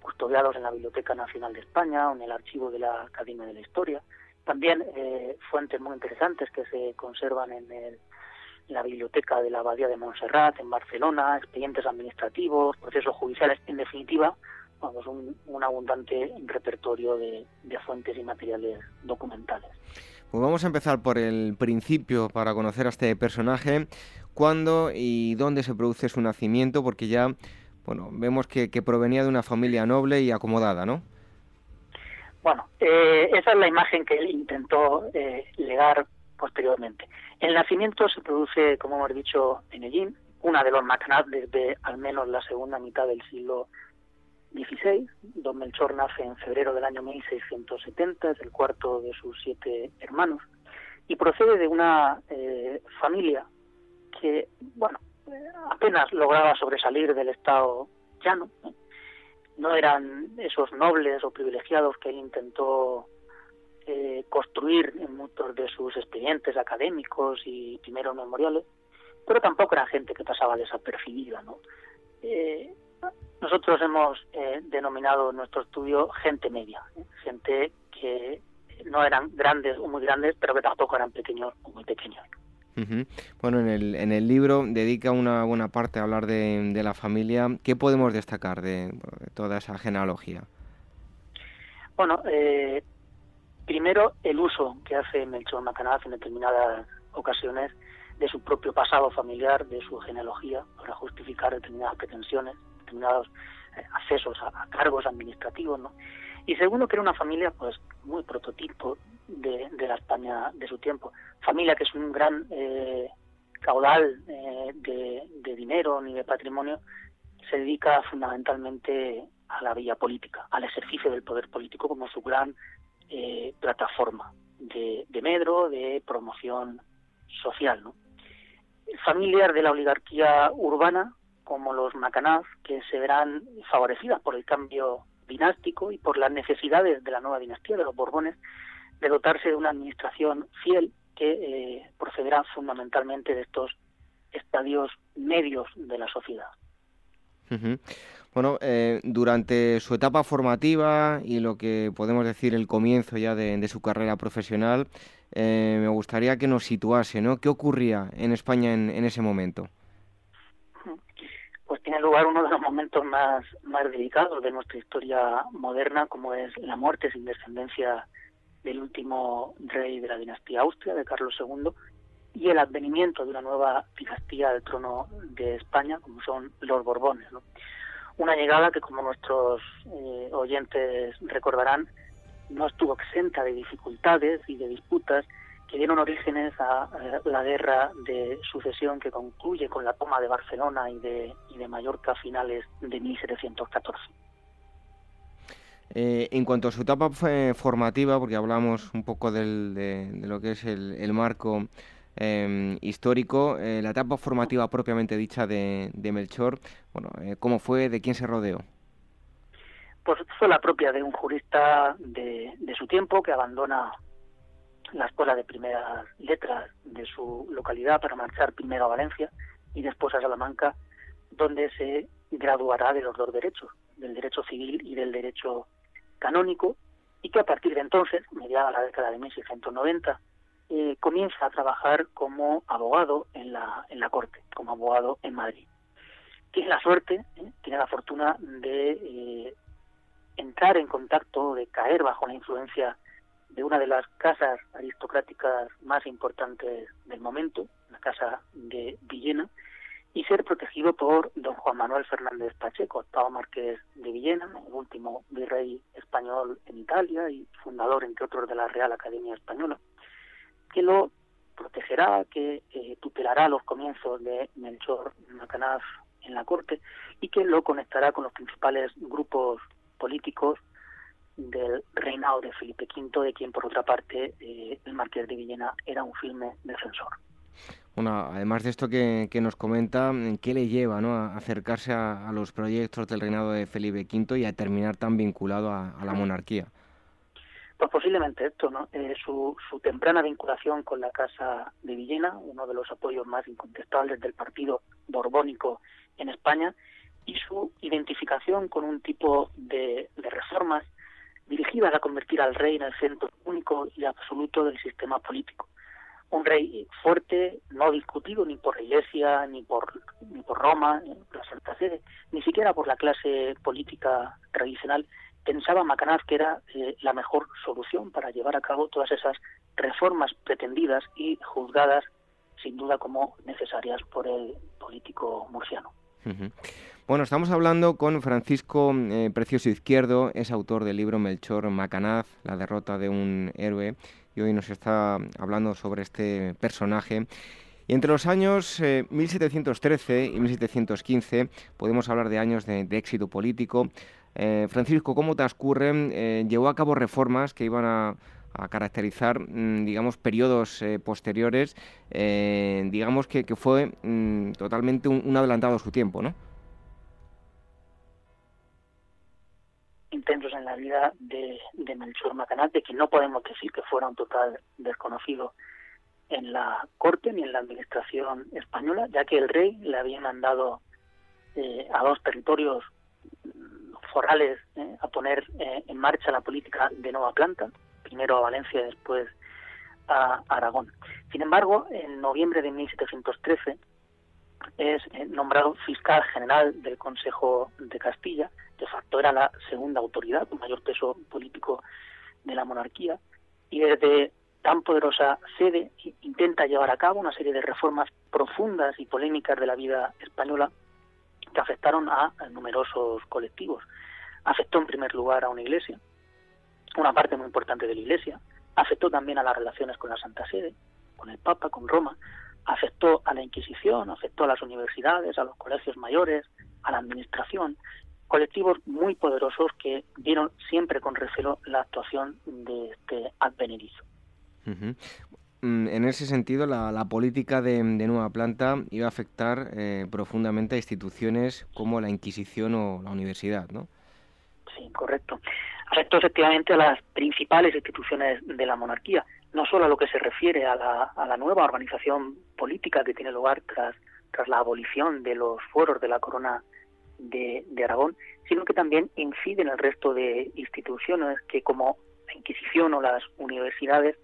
custodiados en la Biblioteca Nacional de España o en el Archivo de la Academia de la Historia. También eh, fuentes muy interesantes que se conservan en el la biblioteca de la Abadía de Montserrat en Barcelona, expedientes administrativos, procesos judiciales, en definitiva, vamos, un, un abundante repertorio de, fuentes y materiales documentales. Pues vamos a empezar por el principio para conocer a este personaje. ¿Cuándo y dónde se produce su nacimiento? Porque ya, bueno, vemos que, provenía de una familia noble y acomodada, ¿no? Bueno, eh, esa es la imagen que él intentó eh, legar posteriormente. El nacimiento se produce, como hemos dicho, en Ellín, una de los Macanaz desde al menos la segunda mitad del siglo XVI. Don Melchor nace en febrero del año 1670, es el cuarto de sus siete hermanos, y procede de una eh, familia que, bueno, apenas lograba sobresalir del estado llano. ¿no? eran esos nobles o privilegiados que él intentó eh, construir en muchos de sus expedientes académicos y primeros memoriales, pero tampoco era gente que pasaba desapercibida. ¿no? Eh, nosotros hemos eh, denominado nuestro estudio gente media, gente que no eran grandes o muy grandes, pero que tampoco eran pequeños o muy pequeños. Bueno, en el, en el libro dedica una buena parte a hablar de, la familia. ¿Qué podemos destacar de, de toda esa genealogía? Bueno, eh, Primero, el uso que hace Melchor Macanaz en determinadas ocasiones de su propio pasado familiar, de su genealogía, para justificar determinadas pretensiones, determinados eh, accesos a, cargos administrativos, ¿no? Y segundo, que era una familia, pues, muy prototipo de, la España de su tiempo. Familia que es un gran eh, caudal eh, de, dinero ni de patrimonio, se dedica fundamentalmente a la vía política, al ejercicio del poder político como su gran plataforma de, de medro, de promoción social, ¿no? familias de la oligarquía urbana, como los Macanaz, que se verán favorecidas por el cambio dinástico y por las necesidades de la nueva dinastía de los Borbones de dotarse de una administración fiel que eh, procederá fundamentalmente de estos estadios medios de la sociedad. Bueno, eh, durante su etapa formativa y lo que podemos decir el comienzo ya de su carrera profesional, eh, me gustaría que nos situase, ¿no? ¿Qué ocurría en España en, ese momento? Pues tiene lugar uno de los momentos más, más delicados de nuestra historia moderna, como es la muerte sin descendencia del último rey de la dinastía Austria, de Carlos II, y el advenimiento de una nueva dinastía al trono de España, como son los Borbones. Una llegada que, como nuestros eh, oyentes recordarán, no estuvo exenta de dificultades y de disputas que dieron orígenes a, la guerra de sucesión que concluye con la toma de Barcelona y de, y de Mallorca a finales de 1714. Eh, en cuanto a su etapa formativa, porque hablamos un poco de, lo que es el, marco em, histórico, eh, la etapa formativa propiamente dicha de, Melchor, bueno, eh, ¿cómo fue? ¿De quién se rodeó? pues fue la propia de un jurista de, su tiempo que abandona la escuela de primeras letras de su localidad para marchar primero a Valencia y después a Salamanca, donde se graduará de los dos derechos, del derecho civil y del derecho canónico, y que a partir de entonces, mediada la década de 1690, eh, comienza a trabajar como abogado en la, en la corte, como abogado en Madrid. Tiene la suerte, eh, tiene la fortuna de eh, entrar en contacto, de caer bajo la influencia de una de las casas aristocráticas más importantes del momento, la casa de Villena, y ser protegido por don Juan Manuel Fernández Pacheco, octavo marqués de Villena, el último virrey español en Italia y fundador, entre otros, de la Real Academia Española, que lo protegerá, que eh, tutelará los comienzos de Melchor Macanaz en la corte y que lo conectará con los principales grupos políticos del reinado de Felipe V, de quien por otra parte eh, el marqués de Villena era un firme defensor. Bueno, además de esto que, nos comenta, ¿qué le lleva ¿no? a acercarse a, los proyectos del reinado de Felipe V y a terminar tan vinculado a, la monarquía? Pues posiblemente esto, ¿no? Eh, su, su, temprana vinculación con la Casa de Villena, uno de los apoyos más incontestables del partido borbónico en España, y su identificación con un tipo de, reformas dirigidas a convertir al rey en el centro único y absoluto del sistema político. Un rey fuerte, no discutido ni por la Iglesia, ni por, ni por Roma, ni por la Santa Sede, ni siquiera por la clase política tradicional, pensaba Macanaz que era eh, la mejor solución para llevar a cabo todas esas reformas pretendidas y juzgadas sin duda como necesarias por el político murciano. Bueno, estamos hablando con Francisco eh, Precioso Izquierdo, es autor del libro Melchor Macanaz, la derrota de un héroe, y hoy nos está hablando sobre este personaje. Y entre los años 1713 eh, y 1715 podemos hablar de años de, éxito político. Eh, Francisco, ¿cómo transcurren? llevó a cabo reformas que iban a, caracterizar, mm, digamos, periodos posteriores, digamos que, fue mm, totalmente un, adelantado a su tiempo, ¿no? intensos en la vida de, Melchor Macanaz, de que no podemos decir que fuera un total desconocido en la corte ni en la administración española, ya que el rey le había mandado eh, a dos territorios mm, forales eh, a poner eh, en marcha la política de nueva planta, primero a Valencia y después a Aragón. Sin embargo, en noviembre de 1713 es nombrado fiscal general del Consejo de Castilla de facto era la segunda autoridad con mayor peso político de la monarquía y desde tan poderosa sede intenta llevar a cabo una serie de reformas profundas y polémicas de la vida española que afectaron a, numerosos colectivos. Afectó en primer lugar a una iglesia, una parte muy importante de la iglesia, afectó también a las relaciones con la Santa Sede, con el Papa, con Roma, afectó a la Inquisición, afectó a las universidades, a los colegios mayores, a la administración, colectivos muy poderosos que vieron siempre con recelo la actuación de este advenedizo. Mm, en ese sentido, la, política de, Nueva Planta iba a afectar eh, profundamente a instituciones como la Inquisición o la universidad, ¿no? Sí, correcto. Afectó efectivamente a las principales instituciones de la monarquía, no solo a lo que se refiere a la, nueva organización política que tiene lugar tras, tras la abolición de los foros de la corona de, de Aragón, sino que también incide en el resto de instituciones que, como la Inquisición o las universidades,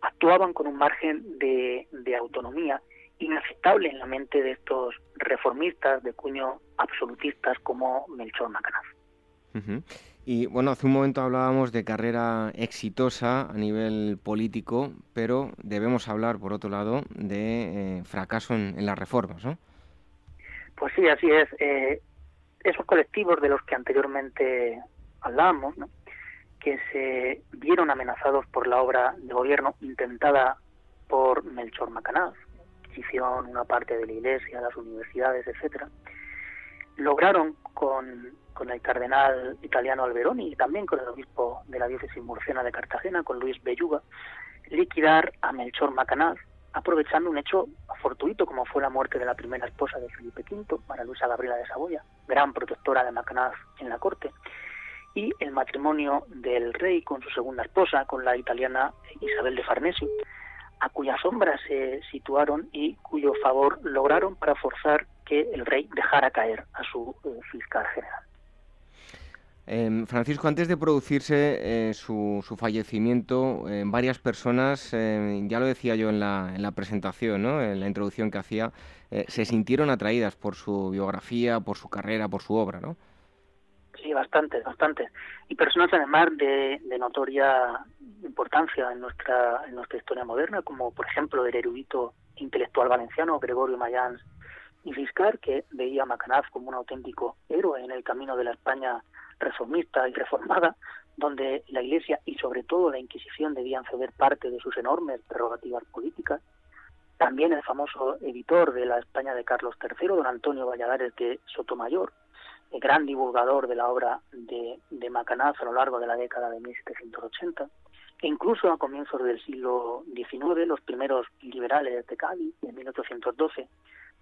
actuaban con un margen de, de autonomía inaceptable en la mente de estos reformistas de cuño absolutistas como Melchor Macanaz. Y bueno, hace un momento hablábamos de carrera exitosa a nivel político, pero debemos hablar, por otro lado, de eh, fracaso en, las reformas, ¿no? Pues sí, así es. Eh, esos colectivos de los que anteriormente hablábamos, ¿no? que se vieron amenazados por la obra de gobierno intentada por Melchor Macanaz, hicieron una parte de la iglesia, las universidades, etcétera, lograron con, con el cardenal italiano Alberoni y también con el obispo de la diócesis murciana de Cartagena, con Luis Belluga, liquidar a Melchor Macanaz, aprovechando un hecho fortuito como fue la muerte de la primera esposa de Felipe V, María Luisa Gabriela de Saboya, gran protectora de Macanaz en la corte, y el matrimonio del rey con su segunda esposa, con la italiana Isabel de Farnesio, a cuya sombra se situaron y cuyo favor lograron para forzar que el rey dejara caer a su eh, fiscal general. Em, Francisco, antes de producirse eh, su, fallecimiento, varias personas, em, ya lo decía yo en la, en la presentación, ¿no? en la introducción que hacía, eh, se sintieron atraídas por su biografía, por su carrera, por su obra, ¿no? Sí, bastantes, bastantes. Y personas además de, notoria importancia en nuestra, en nuestra historia moderna, como por ejemplo el erudito intelectual valenciano Gregorio Mayans y Fiscar, que veía a Macanaz como un auténtico héroe en el camino de la España reformista y reformada, donde la Iglesia y sobre todo la Inquisición debían ceder parte de sus enormes prerrogativas políticas. También el famoso editor de la España de Carlos III, don Antonio Valladares de Sotomayor, gran divulgador de la obra de, de Macanaz a lo largo de la década de 1780, e incluso a comienzos del siglo XIX, los primeros liberales de Cádiz, en 1812,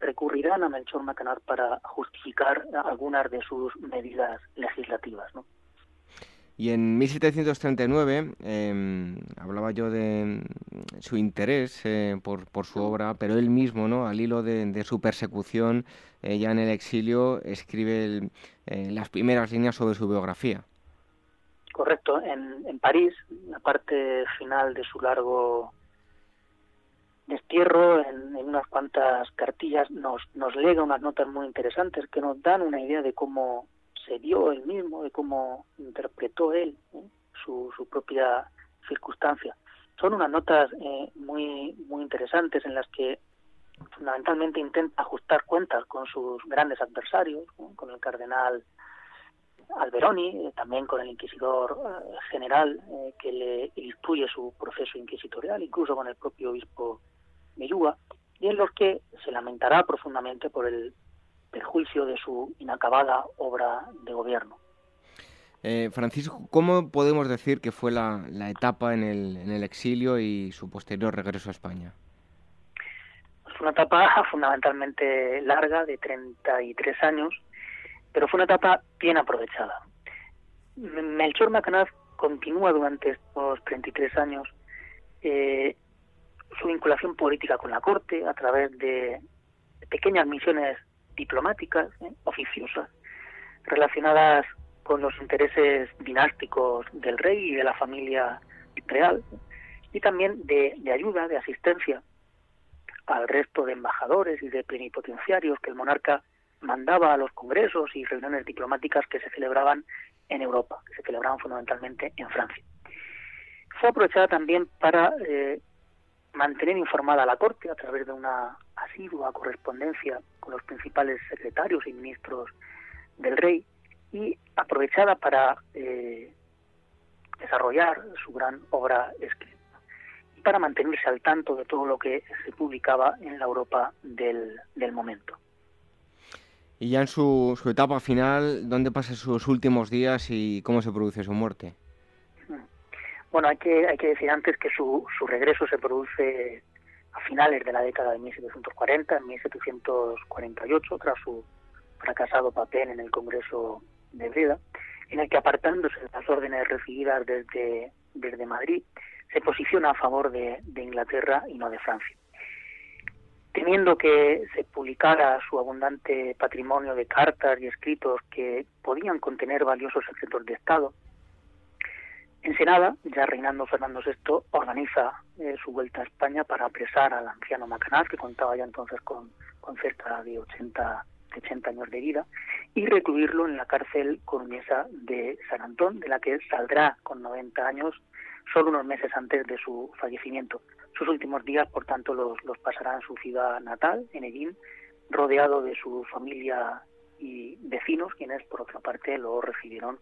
recurrirán a Melchor Macanaz para justificar algunas de sus medidas legislativas. ¿no? Y en 1739 em, hablaba yo de su interés eh, por, por, su obra, pero él mismo, ¿no? al hilo de, su persecución, eh, ya en el exilio, escribe eh, las primeras líneas sobre su biografía. Correcto, en, en París, la parte final de su largo destierro, en, unas cuantas cartillas, nos, nos lega unas notas muy interesantes que nos dan una idea de cómo se dio él mismo, de cómo interpretó él ¿eh? su, su propia circunstancia. Son unas notas eh, muy, muy interesantes en las que fundamentalmente intenta ajustar cuentas con sus grandes adversarios, con el cardenal Alberoni, eh, también con el inquisidor general que le instruye su proceso inquisitorial, incluso con el propio obispo Melluga, y en los que se lamentará profundamente por el perjuicio de su inacabada obra de gobierno. Eh, Francisco, ¿cómo podemos decir que fue la, etapa en el, en el, exilio y su posterior regreso a España? Fue una etapa fundamentalmente larga, de 33 años, pero fue una etapa bien aprovechada. Melchor Macanaz continúa durante estos 33 años eh, su vinculación política con la corte a través de pequeñas misiones diplomáticas, ¿eh? oficiosas, relacionadas con los intereses dinásticos del rey y de la familia real, y también de, ayuda, de asistencia al resto de embajadores y de plenipotenciarios que el monarca mandaba a los congresos y reuniones diplomáticas que se celebraban en Europa, que se celebraban fundamentalmente en Francia. fue aprovechada también para eh, mantener informada a la Corte a través de una asidua correspondencia con los principales secretarios y ministros del rey y aprovechada para eh, desarrollar su gran obra escrita y para mantenerse al tanto de todo lo que se publicaba en la Europa del, momento. Y ya en su, su etapa final, ¿dónde pasa sus últimos días y cómo se produce su muerte? Bueno, hay que, hay que decir antes que su, su regreso se produce a finales de la década de 1740, en 1748, tras su fracasado papel en el Congreso de Breda, en el que apartándose de las órdenes recibidas desde, desde Madrid, se posiciona a favor de, Inglaterra y no de Francia. Temiendo que se publicara su abundante patrimonio de cartas y escritos que podían contener valiosos secretos de Estado, Ensenada, ya reinando Fernando VI, organiza eh, su vuelta a España para apresar al anciano Macanaz, que contaba ya entonces con, cerca de 80, 80 años de vida, y recluirlo en la cárcel coruñesa de San Antón, de la que saldrá con 90 años solo unos meses antes de su fallecimiento. Sus últimos días, por tanto, los, los pasará en su ciudad natal, en Ellín, rodeado de su familia y vecinos, quienes, por otra parte, lo recibieron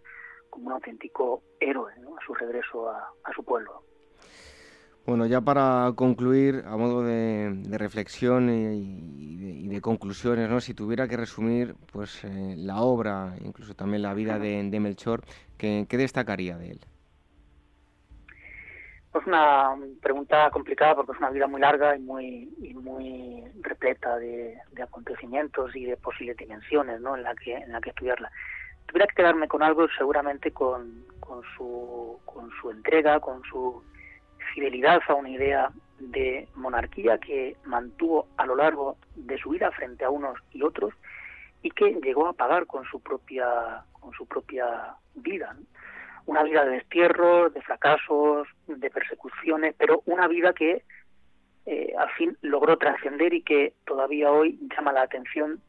como un auténtico héroe a su regreso a, su pueblo. Bueno, ya para concluir, a modo de, reflexión y, de, conclusiones, ¿no? si tuviera que resumir pues eh, la obra, incluso también la vida de, Melchor, ¿qué, destacaría de él? Pues una pregunta complicada porque es una vida muy larga y muy, y muy repleta de, acontecimientos y de posibles dimensiones ¿no? en, la que, en la que estudiarla tuviera que quedarme con algo, seguramente con, su, con su entrega, con su fidelidad a una idea de monarquía que mantuvo a lo largo de su vida frente a unos y otros y que llegó a pagar con su propia con su propia vida una vida de destierros de fracasos de persecuciones pero una vida que eh, al fin logró trascender y que todavía hoy llama la atención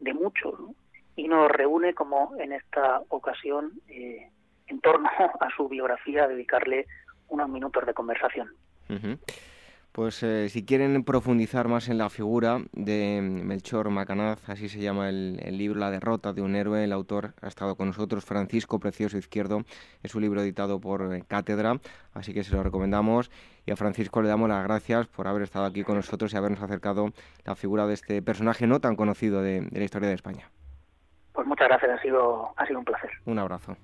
de muchos ¿no? Y nos reúne como en esta ocasión eh, en torno a su biografía, dedicarle unos minutos de conversación. Pues eh, si quieren profundizar más en la figura de Melchor Macanaz, así se llama el, libro La derrota de un héroe, el autor ha estado con nosotros, Francisco Precioso Izquierdo, es un libro editado por eh, Cátedra, así que se lo recomendamos. Y a Francisco le damos las gracias por haber estado aquí con nosotros y habernos acercado la figura de este personaje no tan conocido de la historia de España. Pues muchas gracias, ha sido, ha sido un placer. Un abrazo.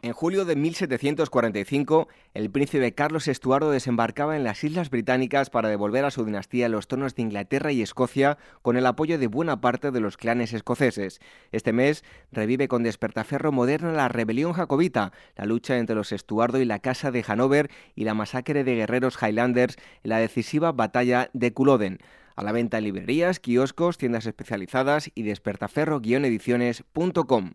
En julio de 1745, el príncipe Carlos Estuardo desembarcaba en las Islas Británicas para devolver a su dinastía los tronos de Inglaterra y Escocia con el apoyo de buena parte de los clanes escoceses. Este mes revive con despertaferro moderno la rebelión jacobita, la lucha entre los Estuardo y la Casa de Hanover y la masacre de guerreros Highlanders en la decisiva batalla de Culloden. A la venta en librerías, kioscos, tiendas especializadas y despertaferro-ediciones.com.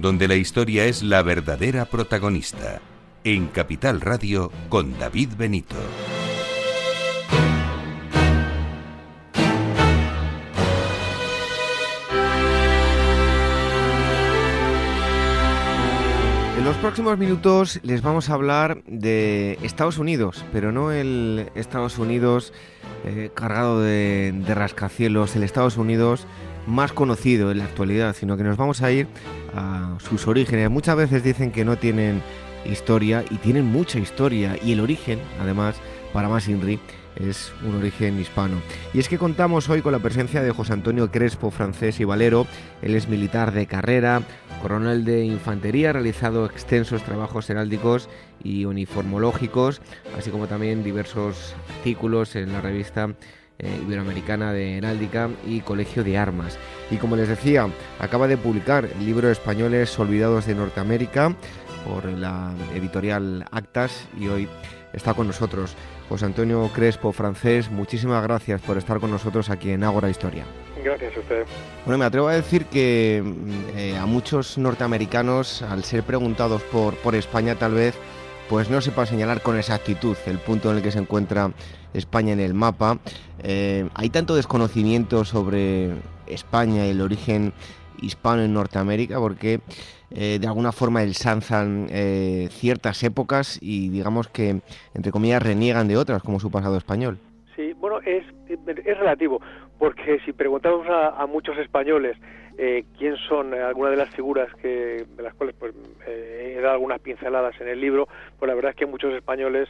donde la historia es la verdadera protagonista. En Capital Radio con David Benito. En los próximos minutos les vamos a hablar de Estados Unidos, pero no el Estados Unidos eh, cargado de, de rascacielos, el Estados Unidos más conocido en la actualidad, sino que nos vamos a ir a sus orígenes. Muchas veces dicen que no tienen historia y tienen mucha historia y el origen, además, para más Inri, es un origen hispano. Y es que contamos hoy con la presencia de José Antonio Crespo, francés y valero. Él es militar de carrera, coronel de infantería, ha realizado extensos trabajos heráldicos y uniformológicos, así como también diversos artículos en la revista eh, Iberoamericana de Heráldica y Colegio de Armas. Y como les decía, acaba de publicar el libro Españoles Olvidados de Norteamérica por la editorial Actas y hoy está con nosotros. José Antonio Crespo, francés, muchísimas gracias por estar con nosotros aquí en Ágora Historia. Gracias a usted. Bueno, me atrevo a decir que mm, eh, a muchos norteamericanos, al ser preguntados por, por España, tal vez, pues no sepa señalar con exactitud el punto en el que se encuentra España en el mapa. Eh, hay tanto desconocimiento sobre España y el origen hispano en Norteamérica porque eh, de alguna forma ensanzan eh, ciertas épocas y digamos que, entre comillas, reniegan de otras, como su pasado español. Sí, bueno, es, relativo, porque si preguntamos a, muchos españoles eh, quién son algunas de las figuras que, de las cuales pues, he dado algunas pinceladas en el libro, pues la verdad es que muchos españoles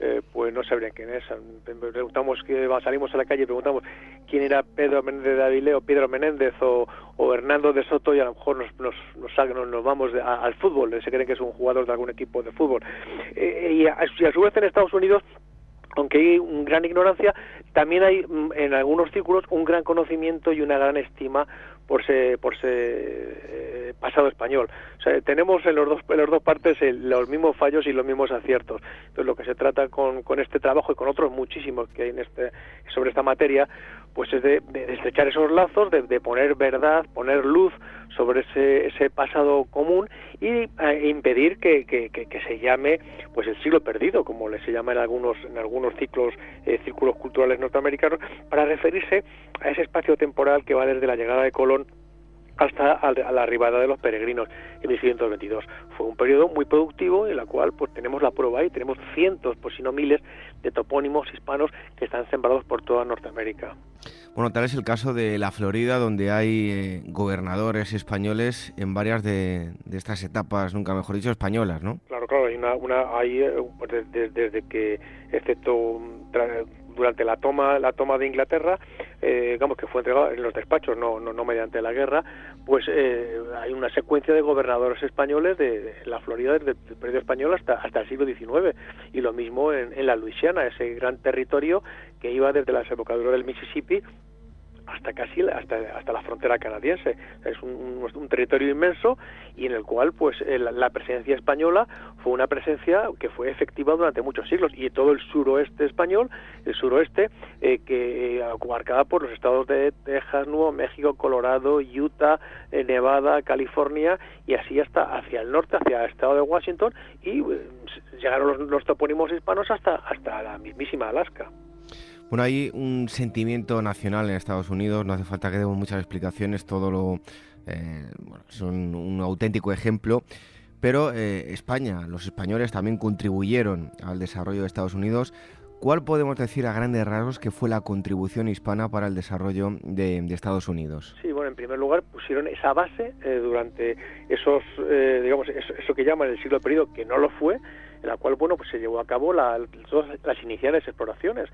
eh, pues no sabrían quién es. Preguntamos salimos a la calle y preguntamos quién era Pedro Menéndez de Avilés o Pedro Menéndez o, Hernando de Soto y a lo mejor nos, nos, nos, nos vamos al fútbol, se creen que es un jugador de algún equipo de fútbol. Eh, y, a, su vez en Estados Unidos aunque hay una gran ignorancia, también hay mm, en algunos círculos un gran conocimiento y una gran estima por ese, por eh, pasado español. O sea, tenemos en los dos, en las dos partes los mismos fallos y los mismos aciertos. Entonces, lo que se trata con, con este trabajo y con otros muchísimos que hay en este, sobre esta materia, pues es de, estrechar esos lazos, de, poner verdad, poner luz sobre ese, ese pasado común y e impedir que, se llame pues el siglo perdido, como se llama en algunos, en algunos ciclos, eh, círculos culturales norteamericanos, para referirse a ese espacio temporal que va desde la llegada de Colón hasta a la arribada de los peregrinos en 1622. Fue un periodo muy productivo en el cual pues tenemos la prueba y tenemos cientos, pues si no miles, de topónimos hispanos que están sembrados por toda Norteamérica. Bueno, tal es el caso de la Florida, donde hay eh, gobernadores españoles en varias de, estas etapas, nunca mejor dicho, españolas, ¿no? Claro, claro, hay una, una hay, eh, pues, desde, desde, que, excepto durante la toma la toma de Inglaterra, eh, digamos que fue entregado en los despachos, no, no, no mediante la guerra, pues eh, hay una secuencia de gobernadores españoles de, la Florida desde el periodo español hasta, hasta el siglo XIX y lo mismo en, en la Luisiana, ese gran territorio que iba desde la desembocadura del Mississippi hasta casi hasta, hasta la frontera canadiense. Es un, territorio inmenso y en el cual pues la presencia española fue una presencia que fue efectiva durante muchos siglos y todo el suroeste español, el suroeste eh, que abarcada por los estados de Texas, Nuevo México, Colorado, Utah, eh, Nevada, California y así hasta hacia el norte, hacia el estado de Washington y eh, llegaron los, los topónimos hispanos hasta hasta la mismísima Alaska. Bueno, hay un sentimiento nacional en Estados Unidos, no hace falta que demos muchas explicaciones, todo lo eh, son un auténtico ejemplo. Pero eh, España, los españoles también contribuyeron al desarrollo de Estados Unidos. ¿Cuál podemos decir a grandes rasgos que fue la contribución hispana para el desarrollo de, Estados Unidos? Sí, bueno, en primer lugar pusieron esa base eh, durante esos, digamos, eso, que llaman el siglo perdido, que no lo fue, en la cual bueno pues se llevó a cabo la, las iniciales exploraciones.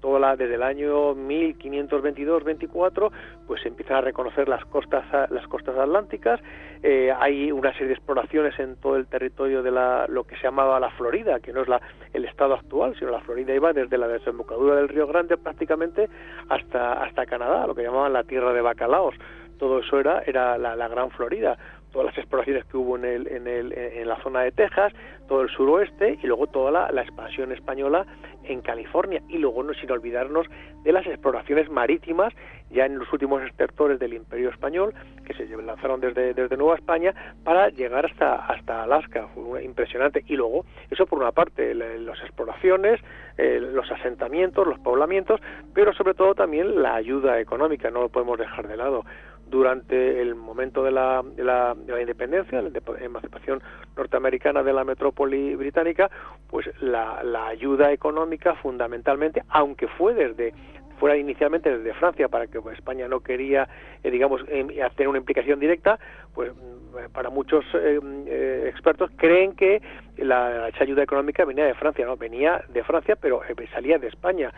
Toda la, desde el año 1522-24 pues se empiezan a reconocer las costas las costas atlánticas. Eh, hay una serie de exploraciones en todo el territorio de la, lo que se llamaba la Florida que no es la, el estado actual sino la Florida iba desde la desembocadura del Río Grande prácticamente hasta hasta Canadá lo que llamaban la tierra de bacalaos. Todo eso era era la gran Florida todas las exploraciones que hubo en, el, en, el, en la zona de Texas, todo el suroeste y luego toda la, expansión española en California. Y luego no sin olvidarnos de las exploraciones marítimas ya en los últimos estertores del Imperio español que se lanzaron desde, desde Nueva España para llegar hasta hasta Alaska. Fue impresionante. Y luego eso por una parte las exploraciones eh, los asentamientos los poblamientos pero sobre todo también la ayuda económica. No lo podemos dejar de lado durante el momento de la, de la, de la independencia, la emancipación norteamericana de la metrópoli británica, pues la, la ayuda económica fundamentalmente, aunque fue desde fuera inicialmente desde Francia para que España no quería eh, digamos hacer una implicación directa pues mm, para muchos eh, eh, expertos creen que la, ayuda económica venía de Francia no venía de Francia pero salía de España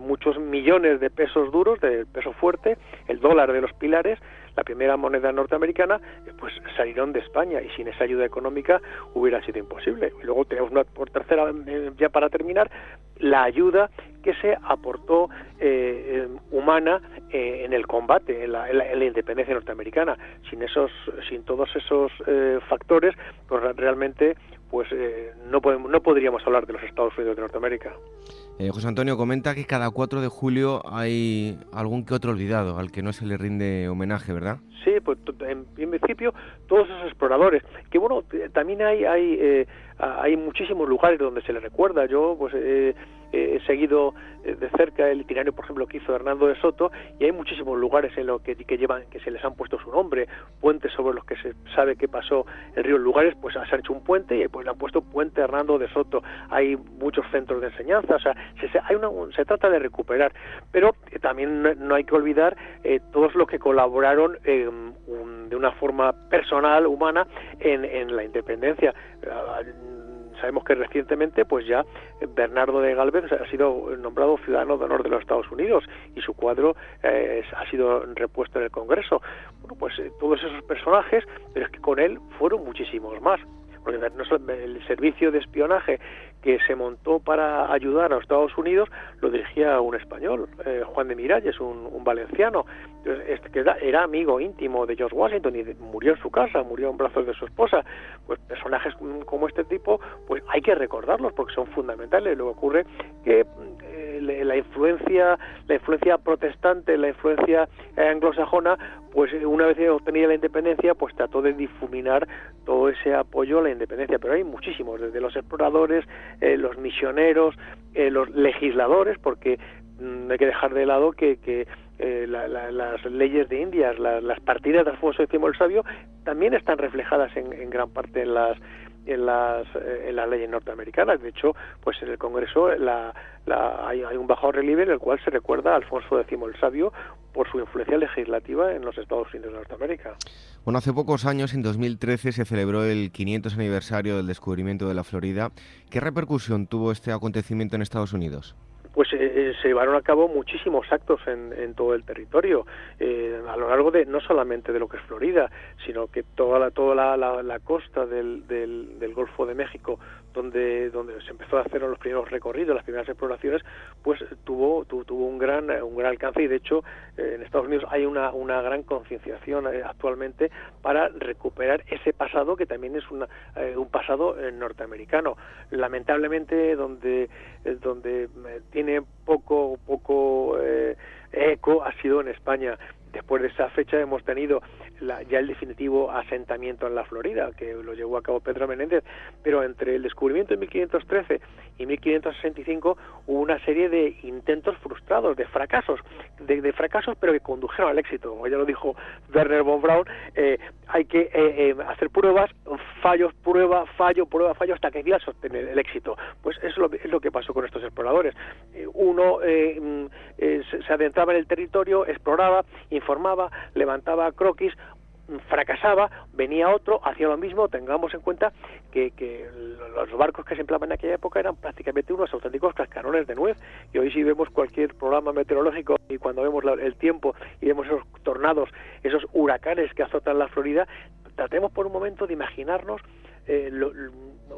muchos millones de pesos duros de peso fuerte el dólar de los pilares la primera moneda norteamericana, eh, pues salieron de España y sin esa ayuda económica hubiera sido imposible. Y luego tenemos una, por tercera, eh, ya para terminar, la ayuda que se aportó eh, humana en el combate, en la, independencia norteamericana. Sin esos, sin todos esos factores, pues realmente pues no, podemos, no podríamos hablar de los Estados Unidos de Norteamérica. Eh, José Antonio comenta que cada 4 de julio hay algún que otro olvidado al que no se le rinde homenaje, ¿verdad? Sí, pues en, principio todos esos exploradores, que bueno, también hay hay, eh, hay muchísimos lugares donde se les recuerda. Yo pues eh, he seguido eh, de cerca el itinerario, por ejemplo, que hizo Hernando de Soto, y hay muchísimos lugares en los que, que llevan, que se les han puesto su nombre, puentes sobre los que se sabe qué pasó el río lugares, pues se han hecho un puente y pues le han puesto puente Hernando de Soto. Hay muchos centros de enseñanza, o sea, se, hay una, se trata de recuperar, pero también no, hay que olvidar eh, todos los que colaboraron de una forma personal, humana, en, en la independencia sabemos que recientemente pues ya Bernardo de Galvez ha sido nombrado ciudadano de honor de los Estados Unidos y su cuadro eh, ha sido repuesto en el Congreso. Bueno, pues eh, todos esos personajes, pero es que con él fueron muchísimos más el servicio de espionaje que se montó para ayudar a los Estados Unidos lo dirigía un español, eh, Juan de Miralles, un, un valenciano, este, que era, amigo íntimo de George Washington y murió en su casa, murió en brazos de su esposa. Pues personajes como este tipo, pues hay que recordarlos porque son fundamentales. Luego ocurre que eh, la influencia, la influencia protestante, la influencia eh, anglosajona, pues una vez obtenida la independencia, pues trató de difuminar todo ese apoyo a la independencia. Pero hay muchísimos, desde los exploradores, eh, los misioneros, eh, los legisladores, porque mm, hay que dejar de lado que, que eh, las leyes de Indias, las partidas de Alfonso X el Sabio, también están reflejadas en, en gran parte en las en las, en las leyes norteamericanas. De hecho, pues en el Congreso la, la, hay, hay, un bajo relieve en el cual se recuerda a Alfonso X el Sabio por su influencia legislativa en los Estados Unidos de Norteamérica. Bueno, hace pocos años, en 2013, se celebró el 500 aniversario del descubrimiento de la Florida. ¿Qué repercusión tuvo este acontecimiento en Estados Unidos? Pues eh, eh, se llevaron a cabo muchísimos actos en, en todo el territorio eh, a lo largo de no solamente de lo que es Florida sino que toda la toda la, la, la costa del, del, del, Golfo de México donde donde se empezó a hacer los primeros recorridos las primeras exploraciones pues tuvo tuvo un gran un gran alcance y de hecho en Estados Unidos hay una una gran concienciación actualmente para recuperar ese pasado que también es una, un pasado norteamericano lamentablemente donde donde tiene poco, poco eh, eco ha sido en España. Después de esa fecha hemos tenido ya el definitivo asentamiento en la Florida, que lo llevó a cabo Pedro Menéndez, pero entre el descubrimiento de 1513 y 1565 hubo una serie de intentos frustrados, de fracasos, de, fracasos pero que condujeron al éxito. Como ya lo dijo Werner von Braun, eh, hay que eh, eh, hacer pruebas, fallos, prueba, fallo, prueba, fallo, hasta que quieras obtener el éxito. Pues eso es lo, es lo que pasó con estos exploradores. uno mm, se adentraba en el territorio, exploraba, informaba, levantaba croquis, fracasaba, venía otro, hacía lo mismo, tengamos en cuenta que, que, los barcos que se empleaban en aquella época eran prácticamente unos auténticos cascarones de nuez, y hoy si vemos cualquier programa meteorológico y cuando vemos el tiempo y vemos esos tornados, esos huracanes que azotan la Florida, tratemos por un momento de imaginarnos eh,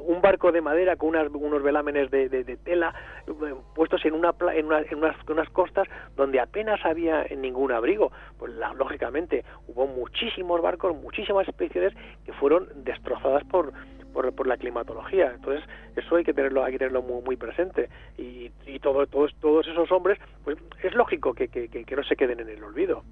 un barco de madera con unos velámenes de, tela eh, puestos en, una, en, unas, costas donde apenas había ningún abrigo. Pues lógicamente hubo muchísimos barcos, muchísimas expediciones que fueron destrozadas por, por, la climatología. Entonces, eso hay que tenerlo, hay que tenerlo muy, muy presente. Y, y todo, todos, todos esos hombres, pues es lógico que, que, que no se queden en el olvido.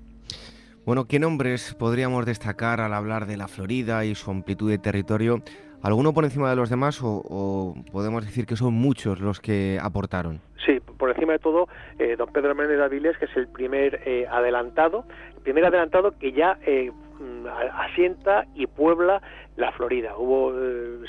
Bueno, ¿qué nombres podríamos destacar al hablar de la Florida y su amplitud de territorio? ¿Alguno por encima de los demás o, podemos decir que son muchos los que aportaron? Sí, por encima de todo, eh, don Pedro Méndez de Avilés, que es el primer eh, adelantado, el primer adelantado que ya eh, mm, asienta y puebla la Florida. Hubo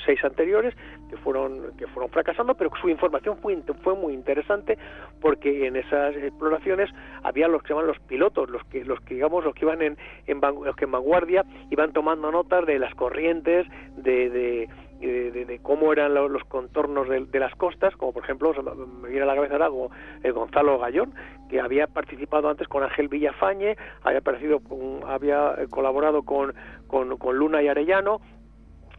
seis anteriores que fueron que fueron fracasando, pero su información fue, fue muy interesante porque en esas exploraciones había los que llaman los pilotos, los que los que digamos los que iban en, en los que en vanguardia iban tomando notas de las corrientes, de, de de, cómo eran los contornos de, las costas, como por ejemplo, me viene a la cabeza algo el Gonzalo Gallón, que había participado antes con Ángel Villafañe, había, aparecido, había colaborado con, con, con Luna y Arellano,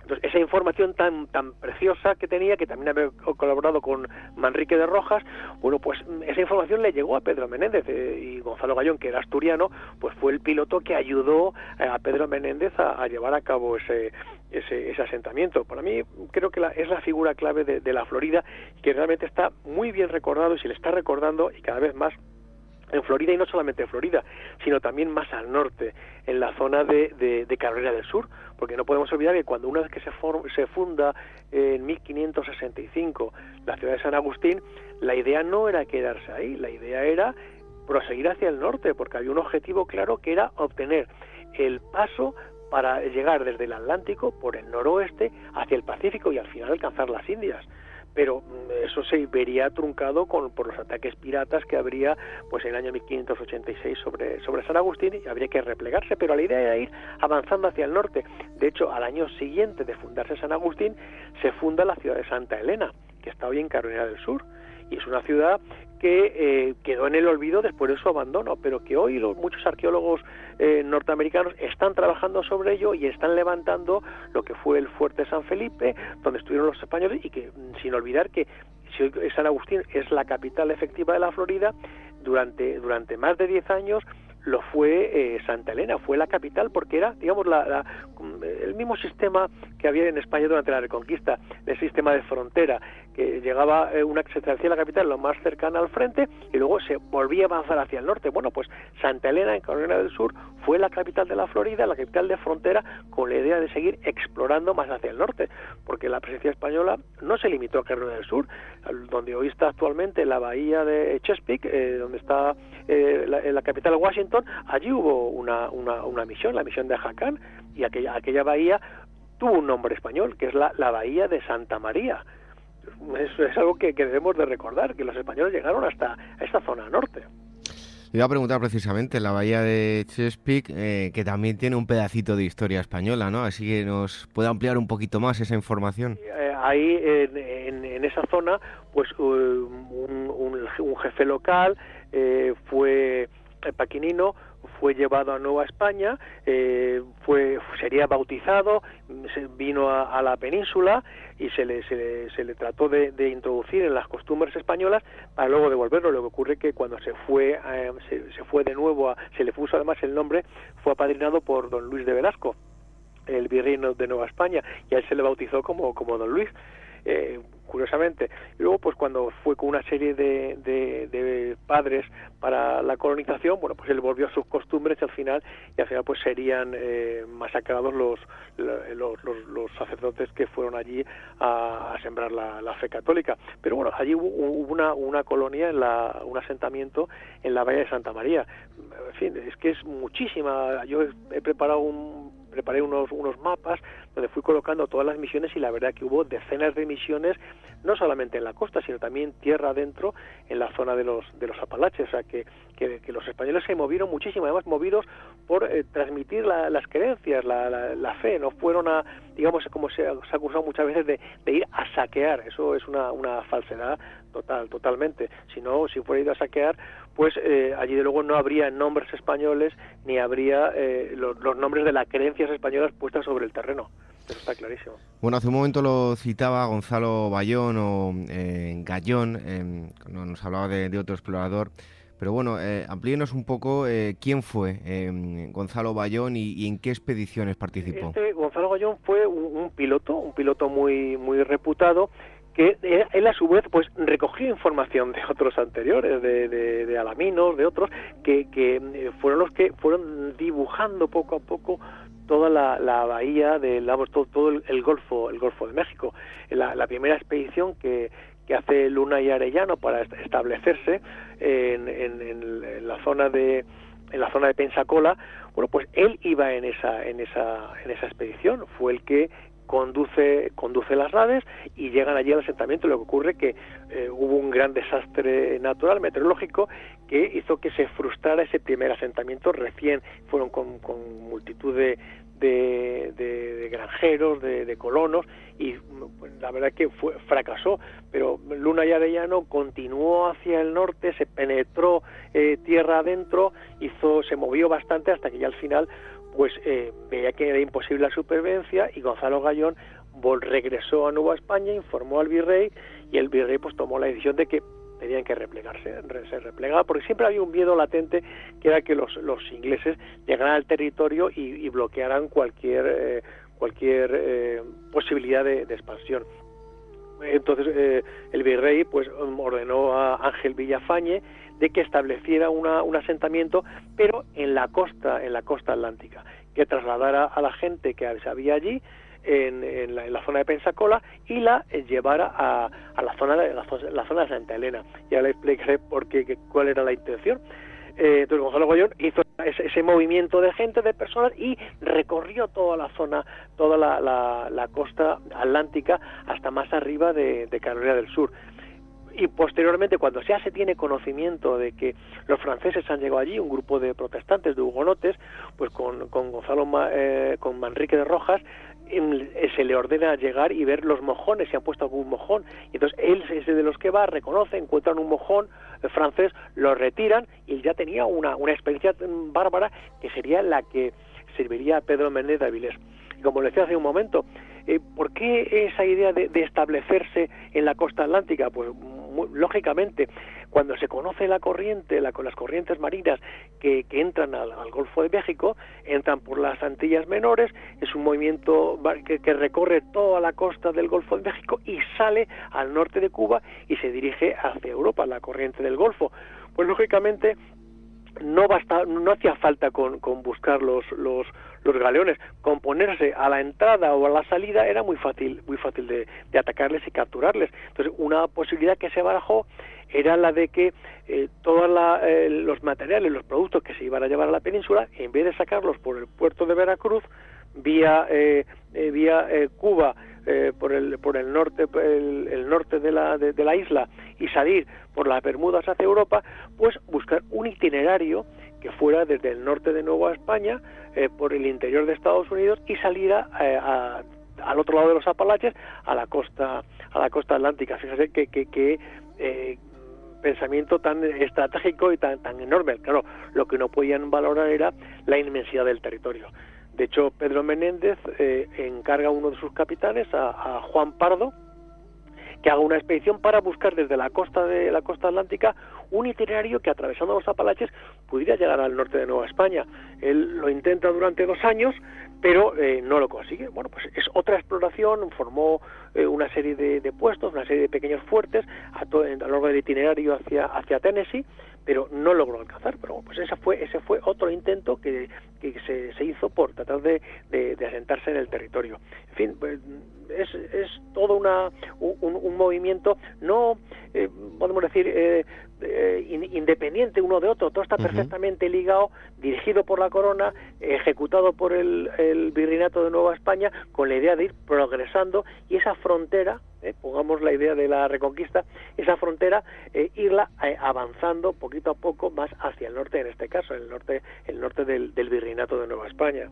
Entonces, esa información tan, tan preciosa que tenía, que también había colaborado con Manrique de Rojas, bueno, pues esa información le llegó a Pedro Menéndez eh, y Gonzalo Gallón, que era asturiano, pues fue el piloto que ayudó eh, a Pedro Menéndez a, llevar a cabo ese, ese, ese, asentamiento. Para mí creo que es la figura clave de, la Florida, que realmente está muy bien recordado y se le está recordando y cada vez más en Florida y no solamente en Florida, sino también más al norte, en la zona de, de, Carrera del Sur, porque no podemos olvidar que cuando una vez que se, se funda en 1565 la ciudad de San Agustín, la idea no era quedarse ahí, la idea era proseguir hacia el norte, porque había un objetivo claro que era obtener el paso para llegar desde el Atlántico por el noroeste hacia el Pacífico y al final alcanzar las Indias pero mm, eso se vería truncado por los ataques piratas que habría pues en el año 1586 sobre, sobre San Agustín y habría que replegarse, pero la idea era ir avanzando hacia el norte. De hecho, al año siguiente de fundarse San Agustín, se funda la ciudad de Santa Elena, que está hoy en Carolina del Sur, y es una ciudad que eh, quedó en el olvido después de su abandono, pero que hoy los muchos arqueólogos eh, norteamericanos están trabajando sobre ello y están levantando lo que fue el fuerte San Felipe, donde estuvieron los españoles y que mm, sin olvidar que San Agustín es la capital efectiva de la Florida, durante durante más de 10 años lo fue eh, Santa Elena, fue la capital porque era, digamos, la, el mismo sistema que había en España durante la Reconquista, el sistema de frontera, que llegaba eh, una se hacía la capital lo más cercana al frente y luego se volvía a avanzar hacia el norte. Bueno, pues Santa Elena en Carolina del Sur fue la capital de la Florida, la capital de frontera, con la idea de seguir explorando más hacia el norte, porque la presencia española no se limitó a Carolina del Sur, donde hoy está actualmente la bahía de Chesapeake, eh, donde está eh, la, la, capital Washington, allí hubo una, una, una misión, la misión de Jacán, y aquella, aquella bahía tuvo un nombre español, que es la, la bahía de Santa María eso es algo que, debemos de recordar, que los españoles llegaron hasta esta zona norte. Le iba a preguntar precisamente la bahía de Chesapeake, eh, que también tiene un pedacito de historia española, ¿no? Así que nos puede ampliar un poquito más esa información. Eh, ahí, en, esa zona, pues un, jefe local eh, fue paquinino, fue llevado a Nueva España, eh, fue, sería bautizado, vino a, la península y se le, se le, trató de, introducir en las costumbres españolas para luego devolverlo. Lo que ocurre que cuando se fue, eh, se, fue de nuevo, se le puso además el nombre, fue apadrinado por don Luis de Velasco el virrey de Nueva España y a él se le bautizó como, como don Luis. Eh, curiosamente. Y luego, pues cuando fue con una serie de, de, padres para la colonización, bueno, pues él volvió a sus costumbres al final, y al final pues serían eh, masacrados los los, los, sacerdotes que fueron allí a, sembrar la, fe católica. Pero bueno, allí hubo, una, una colonia, en la, un asentamiento en la Bahía de Santa María. En fin, es que es muchísima. Yo he preparado un preparé unos, unos mapas donde fui colocando todas las misiones y la verdad que hubo decenas de misiones, no solamente en la costa, sino también tierra adentro, en la zona de los, de los Apalaches. O sea, que, que, los españoles se movieron muchísimo, además movidos por eh, transmitir las creencias, la, la, fe, no fueron a, digamos, como se, se ha acusado muchas veces, de, de, ir a saquear. Eso es una, una falsedad total, totalmente. Si no, si fuera ido a saquear, pues eh, allí de luego no habría nombres españoles ni habría eh, los, nombres de las creencias españolas puestas sobre el terreno. Eso está clarísimo. Bueno, hace un momento lo citaba Gonzalo Bayón o eh, Gallón, eh, nos hablaba de, otro explorador. Pero bueno, eh, amplíenos un poco quién fue Gonzalo Bayón y, en qué expediciones participó. Este Gonzalo Bayón fue un, un, piloto, un piloto muy muy reputado que él a su vez pues recogió información de otros anteriores, de, de, Alaminos, de otros, que, que, eh, fueron los que fueron dibujando poco a poco toda la, la bahía de todo, todo el, Golfo, el Golfo de México. La, primera expedición que, que hace Luna y Arellano para establecerse en, en, en, la zona de en la zona de Pensacola, bueno, pues él iba en esa en esa en esa expedición, fue el que conduce, conduce las naves y llegan allí al asentamiento. Lo que ocurre que eh, hubo un gran desastre natural, meteorológico, que hizo que se frustrara ese primer asentamiento. Recién fueron con, multitud de, de, granjeros, de, colonos, y pues, la verdad que fue, fracasó. Pero Luna y Arellano continuó hacia el norte, se penetró eh, tierra adentro, hizo, se movió bastante hasta que ya al final pues veía que era imposible la supervivencia y Gonzalo Gallón regresó a Nueva España, informó al virrey y el virrey pues tomó la decisión de que tenían que replegarse, se replegaba, porque siempre había un miedo latente que era que los, los ingleses llegaran al territorio y, bloquearan cualquier, eh, cualquier eh, posibilidad de, expansión. Entonces eh, el virrey pues ordenó a Ángel Villafañe de que estableciera una, un asentamiento, pero en la costa, en la costa atlántica, que trasladara a la gente que había allí en, la, zona de Pensacola y la eh, llevara a, la zona de la, zona de Santa Elena. Ya le explicaré por qué, cuál era la intención. Eh, entonces Gonzalo Goyón hizo ese, movimiento de gente, de personas y recorrió toda la zona, toda la, costa atlántica hasta más arriba de, Carolina del Sur y posteriormente cuando ya se tiene conocimiento de que los franceses han llegado allí, un grupo de protestantes, de hugonotes, pues con, con Gonzalo, eh, con Manrique de Rojas, se le ordena llegar y ver los mojones, si han puesto algún mojón. Y entonces él es de los que va, reconoce, encuentran un mojón eh, francés, lo retiran y ya tenía una, una experiencia bárbara que sería la que serviría a Pedro Méndez de Avilés. Como le decía hace un momento, eh, ¿por qué esa idea de, de, establecerse en la costa atlántica? Pues lógicamente, cuando se conoce la corriente, la, las corrientes marinas que, entran al, Golfo de México, entran por las Antillas Menores, es un movimiento que, recorre toda la costa del Golfo de México y sale al norte de Cuba y se dirige hacia Europa, la corriente del Golfo. Pues lógicamente no basta, no hacía falta con, con buscar los, los, los galeones, con ponerse a la entrada o a la salida era muy fácil, muy fácil de, de atacarles y capturarles. Entonces, una posibilidad que se barajó era la de que eh, todos eh, los materiales, los productos que se iban a llevar a la península, en vez de sacarlos por el puerto de Veracruz, vía, eh, eh vía Cuba, por el por el norte el, norte de la de, la isla y salir por las Bermudas hacia Europa pues buscar un itinerario que fuera desde el norte de Nueva España eh, por el interior de Estados Unidos y saliera eh, al otro lado de los Apalaches a la costa a la costa atlántica. Fíjese que, que, eh, pensamiento tan estratégico y tan tan enorme. Claro lo que no podían valorar era la inmensidad del territorio. De hecho Pedro Menéndez encarga a uno de sus capitanes a Juan Pardo que haga una expedición para buscar desde la costa de la costa atlántica un itinerario que atravesando los Apalaches pudiera llegar al norte de Nueva España. Él lo intenta durante dos años, pero eh, no lo consigue. Bueno, pues es otra exploración, formó eh, una serie de, puestos, una serie de pequeños fuertes a, lo largo del itinerario hacia, hacia Tennessee, pero no logró alcanzar. Pero pues ese fue, ese fue otro intento que, que se, se, hizo por tratar de, de, asentarse en el territorio. En fin, pues, es, es todo una, un, movimiento, no eh, podemos decir eh, eh, independiente uno de otro, todo está perfectamente ligado, dirigido por la corona, ejecutado por el, el virreinato de Nueva España, con la idea de ir progresando y esa frontera, pongamos la idea de la reconquista, esa frontera irla avanzando poquito a poco más hacia el norte, en este caso, el norte, el norte del, del virreinato de Nueva España.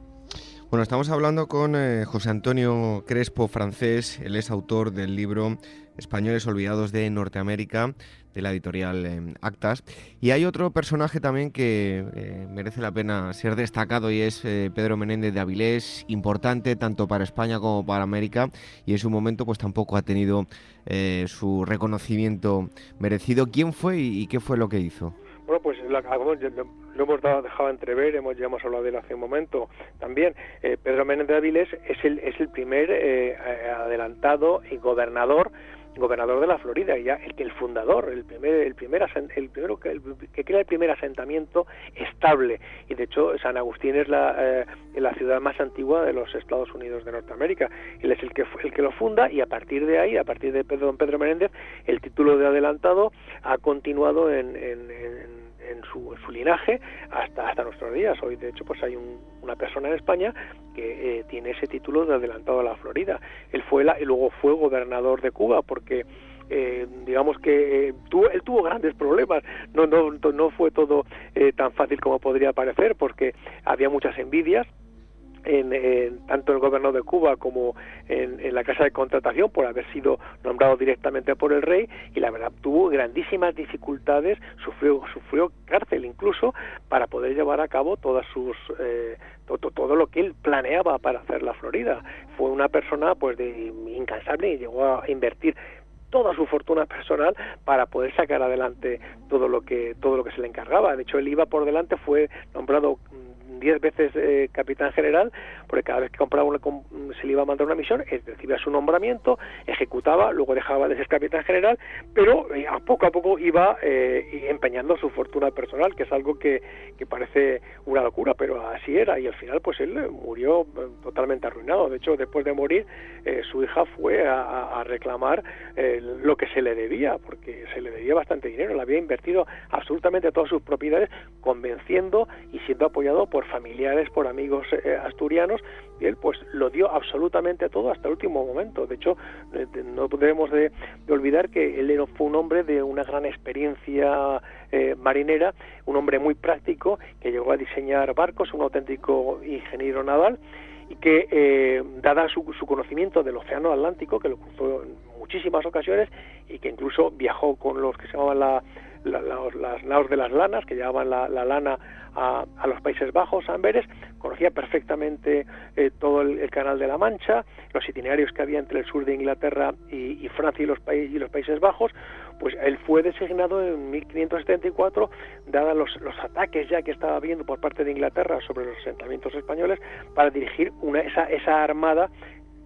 Bueno, estamos hablando con eh, José Antonio Crespo, francés. Él es autor del libro Españoles Olvidados de Norteamérica, de la editorial eh, Actas. Y hay otro personaje también que eh, merece la pena ser destacado y es Pedro Menéndez de Avilés, importante tanto para España como para América. Y en su momento, pues tampoco ha tenido su reconocimiento merecido. ¿Quién fue y, qué fue lo que hizo? Bueno, pues la, lo hemos dejado entrever, hemos, ya hemos hablado de él hace un momento también. Eh, Pedro Menéndez de Avilés es el, es el primer eh, adelantado y gobernador gobernador de la Florida, ya el que el fundador, el primer, el primer, el primero que, que, crea el primer asentamiento estable y de hecho San Agustín es la, eh, la ciudad más antigua de los Estados Unidos de Norteamérica. Él es el que el que lo funda y a partir de ahí, a partir de Pedro, don Pedro Menéndez, el título de adelantado ha continuado en, en en su, linaje hasta, hasta nuestros días. Hoy, de hecho, pues hay una persona en España que eh, tiene ese título de adelantado a la Florida. Él fue la, y luego fue gobernador de Cuba porque eh, digamos que eh, tuvo, él tuvo grandes problemas, no, no, no fue todo tan fácil como podría parecer porque había muchas envidias en, tanto en el gobierno de Cuba como en, la casa de contratación por haber sido nombrado directamente por el rey y la verdad tuvo grandísimas dificultades, sufrió, sufrió cárcel incluso para poder llevar a cabo todas sus eh, todo, todo, lo que él planeaba para hacer la Florida. Fue una persona pues de incansable y llegó a invertir toda su fortuna personal para poder sacar adelante todo lo que todo lo que se le encargaba. De hecho, él iba por delante, fue nombrado diez veces eh, capitán general, porque cada vez que compraba una, se le iba a mandar una misión, recibía su nombramiento, ejecutaba, luego dejaba de ser capitán general, pero eh, a poco a poco iba eh, empeñando su fortuna personal, que es algo que, que, parece una locura, pero así era, y al final pues él murió totalmente arruinado. De hecho, después de morir, su hija fue a, reclamar lo que se le debía, porque se le debía bastante dinero, le había invertido absolutamente todas sus propiedades, convenciendo y siendo apoyado por familiares, por amigos eh, asturianos, y él pues lo dio absolutamente todo hasta el último momento. De hecho, eh, no debemos de, olvidar que él fue un hombre de una gran experiencia eh, marinera, un hombre muy práctico, que llegó a diseñar barcos, un auténtico ingeniero naval, y que, dada su, su, conocimiento del Océano Atlántico, que lo cruzó en muchísimas ocasiones y que incluso viajó con los que se llamaban la, las naos de las lanas, que llevaban la, lana a, los Países Bajos, a Amberes, conocía perfectamente eh, todo el, Canal de la Mancha, los itinerarios que había entre el sur de Inglaterra y, Francia y los, y los Países Bajos, pues él fue designado en 1574, dados los, los, ataques ya que estaba habiendo por parte de Inglaterra sobre los asentamientos españoles, para dirigir una, esa, esa armada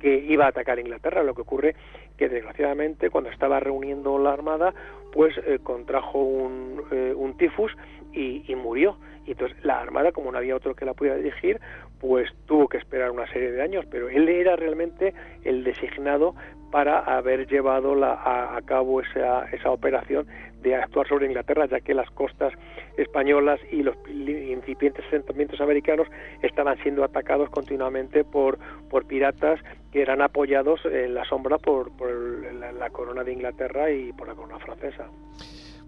que iba a atacar Inglaterra. Lo que ocurre que desgraciadamente cuando estaba reuniendo la armada, pues contrajo un, eh, tifus y, murió. Y entonces la armada, como no había otro que la pudiera dirigir, pues tuvo que esperar una serie de años. Pero él era realmente el designado para haber llevado la, a, cabo esa, esa operación de actuar sobre Inglaterra, ya que las costas españolas y los incipientes asentamientos americanos estaban siendo atacados continuamente por, piratas que eran apoyados en la sombra por, por la, corona de Inglaterra y por la corona francesa.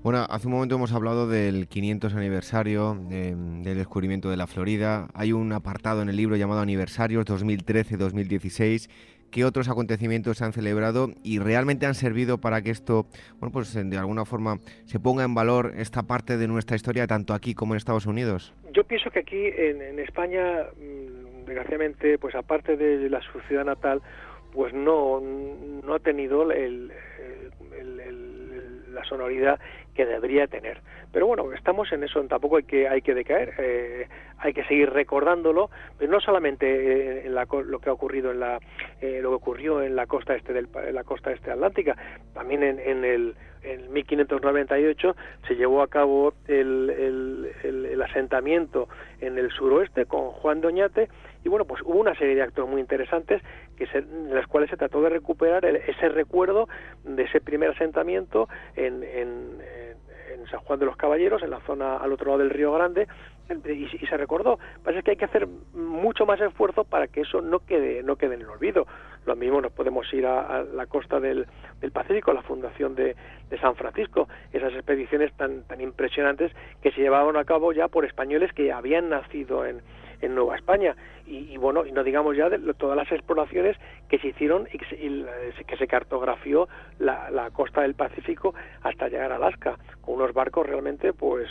Bueno, hace un momento hemos hablado del 500 aniversario del descubrimiento de la Florida. Hay un apartado en el libro llamado Aniversarios 2013-2016 qué otros acontecimientos se han celebrado y realmente han servido para que esto, bueno, pues de alguna forma se ponga en valor esta parte de nuestra historia tanto aquí como en Estados Unidos. Yo pienso que aquí en, España, mm, desgraciadamente, pues aparte de la su ciudad natal, pues no, no ha tenido el, la sonoridad que debería tener. Pero bueno, estamos en eso, tampoco hay que, hay que decaer, eh, hay que seguir recordándolo, no solamente eh, en lo que ha ocurrido en la, eh, lo que ocurrió en la costa este del, la costa este atlántica, también en, en el en 1598 se llevó a cabo el, el, el, asentamiento en el suroeste con Juan Doñate y bueno pues hubo una serie de actos muy interesantes que en las cuales se trató de recuperar ese recuerdo de ese primer asentamiento en, en San Juan de los Caballeros, en la zona al otro lado del Río Grande, y, se recordó. Parece que hay que hacer mucho más esfuerzo para que eso no quede, no quede en el olvido. Lo mismo nos podemos ir a, la costa del, del, Pacífico, la fundación de, de, San Francisco, esas expediciones tan, tan impresionantes que se llevaban a cabo ya por españoles que habían nacido en, en Nueva España. Y, bueno, y no digamos ya de todas las exploraciones que se hicieron y que se, cartografió la, la, costa del Pacífico hasta llegar a Alaska, con unos barcos realmente pues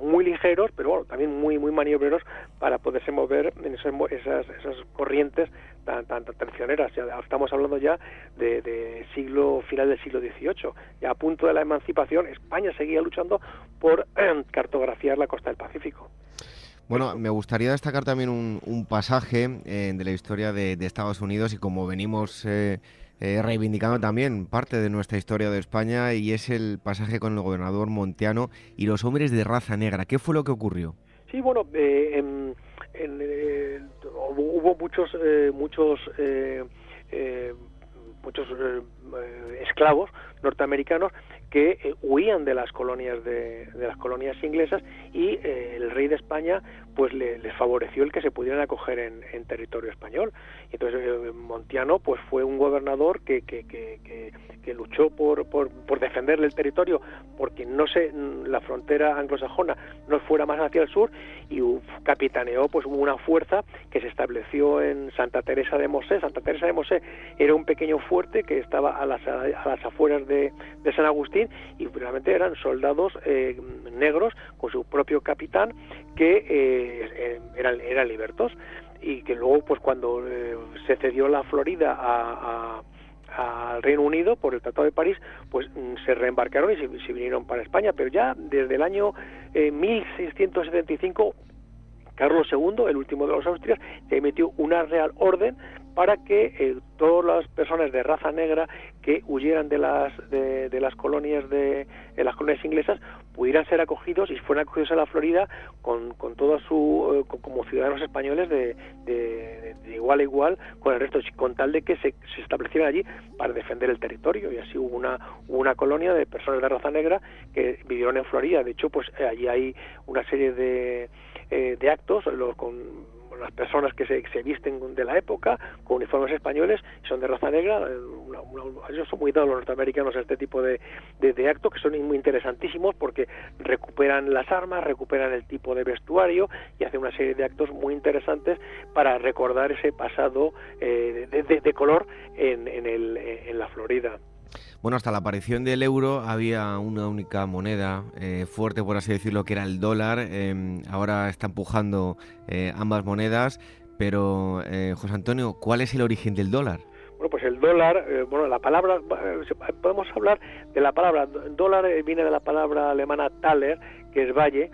muy ligeros, pero bueno, también muy muy maniobreros para poderse mover en esas, esas, corrientes tan, tan, traicioneras. Ya estamos hablando ya de, siglo final del siglo XVIII. Ya a punto de la emancipación, España seguía luchando por cartografiar la costa del Pacífico. Bueno, me gustaría destacar también un, pasaje eh, de la historia de, Estados Unidos y como venimos eh, eh, reivindicando también parte de nuestra historia de España y es el pasaje con el gobernador Monteano y los hombres de raza negra. ¿Qué fue lo que ocurrió? Sí, bueno, hubo muchos, muchos muchos esclavos norteamericanos que eh, huían de las colonias de, las colonias inglesas y eh, el rey de España pues les favoreció el que se pudieran acoger en, territorio español. Entonces eh, Montiano pues fue un gobernador que, que, luchó por, por, defenderle el territorio porque no se la frontera anglosajona no fuera más hacia el sur y capitaneó pues una fuerza que se estableció en Santa Teresa de Mosé. Santa Teresa de Mosé era un pequeño fuerte que estaba a las, a las afueras de San Agustín y realmente eran soldados eh, negros con su propio capitán que eh, eh, eran, eran libertos y que luego pues cuando se cedió la Florida a, al Reino Unido por el Tratado de París, pues mm, se reembarcaron y se, vinieron para España, pero ya desde el año 1675 Carlos II, el último de los Austrias, emitió una real orden para que eh, todas las personas de raza negra que huyeran de las de, las colonias de, las colonias inglesas pudieran ser acogidos y fueran acogidos a la Florida con, con toda su eh, como ciudadanos españoles de, de, igual a igual con el resto con tal de que se, se, establecieran allí para defender el territorio. Y así hubo una una colonia de personas de raza negra que vivieron en Florida. De hecho pues allí hay una serie de, eh, de actos los, con las personas que se, visten de la época, con uniformes españoles, son de raza negra, eh, ellos son muy dados los norteamericanos a este tipo de, de, actos que son muy interesantísimos porque recuperan las armas, recuperan el tipo de vestuario y hacen una serie de actos muy interesantes para recordar ese pasado eh, de, color en, en, el, en la Florida. Bueno, hasta la aparición del euro había una única moneda eh, fuerte, por así decirlo, que era el dólar. Em, ahora está empujando eh, ambas monedas. Pero, eh, José Antonio, ¿cuál es el origen del dólar? Bueno, pues el dólar, bueno, la palabra, podemos hablar de la palabra, dólar viene de la palabra alemana Thaler, que es valle,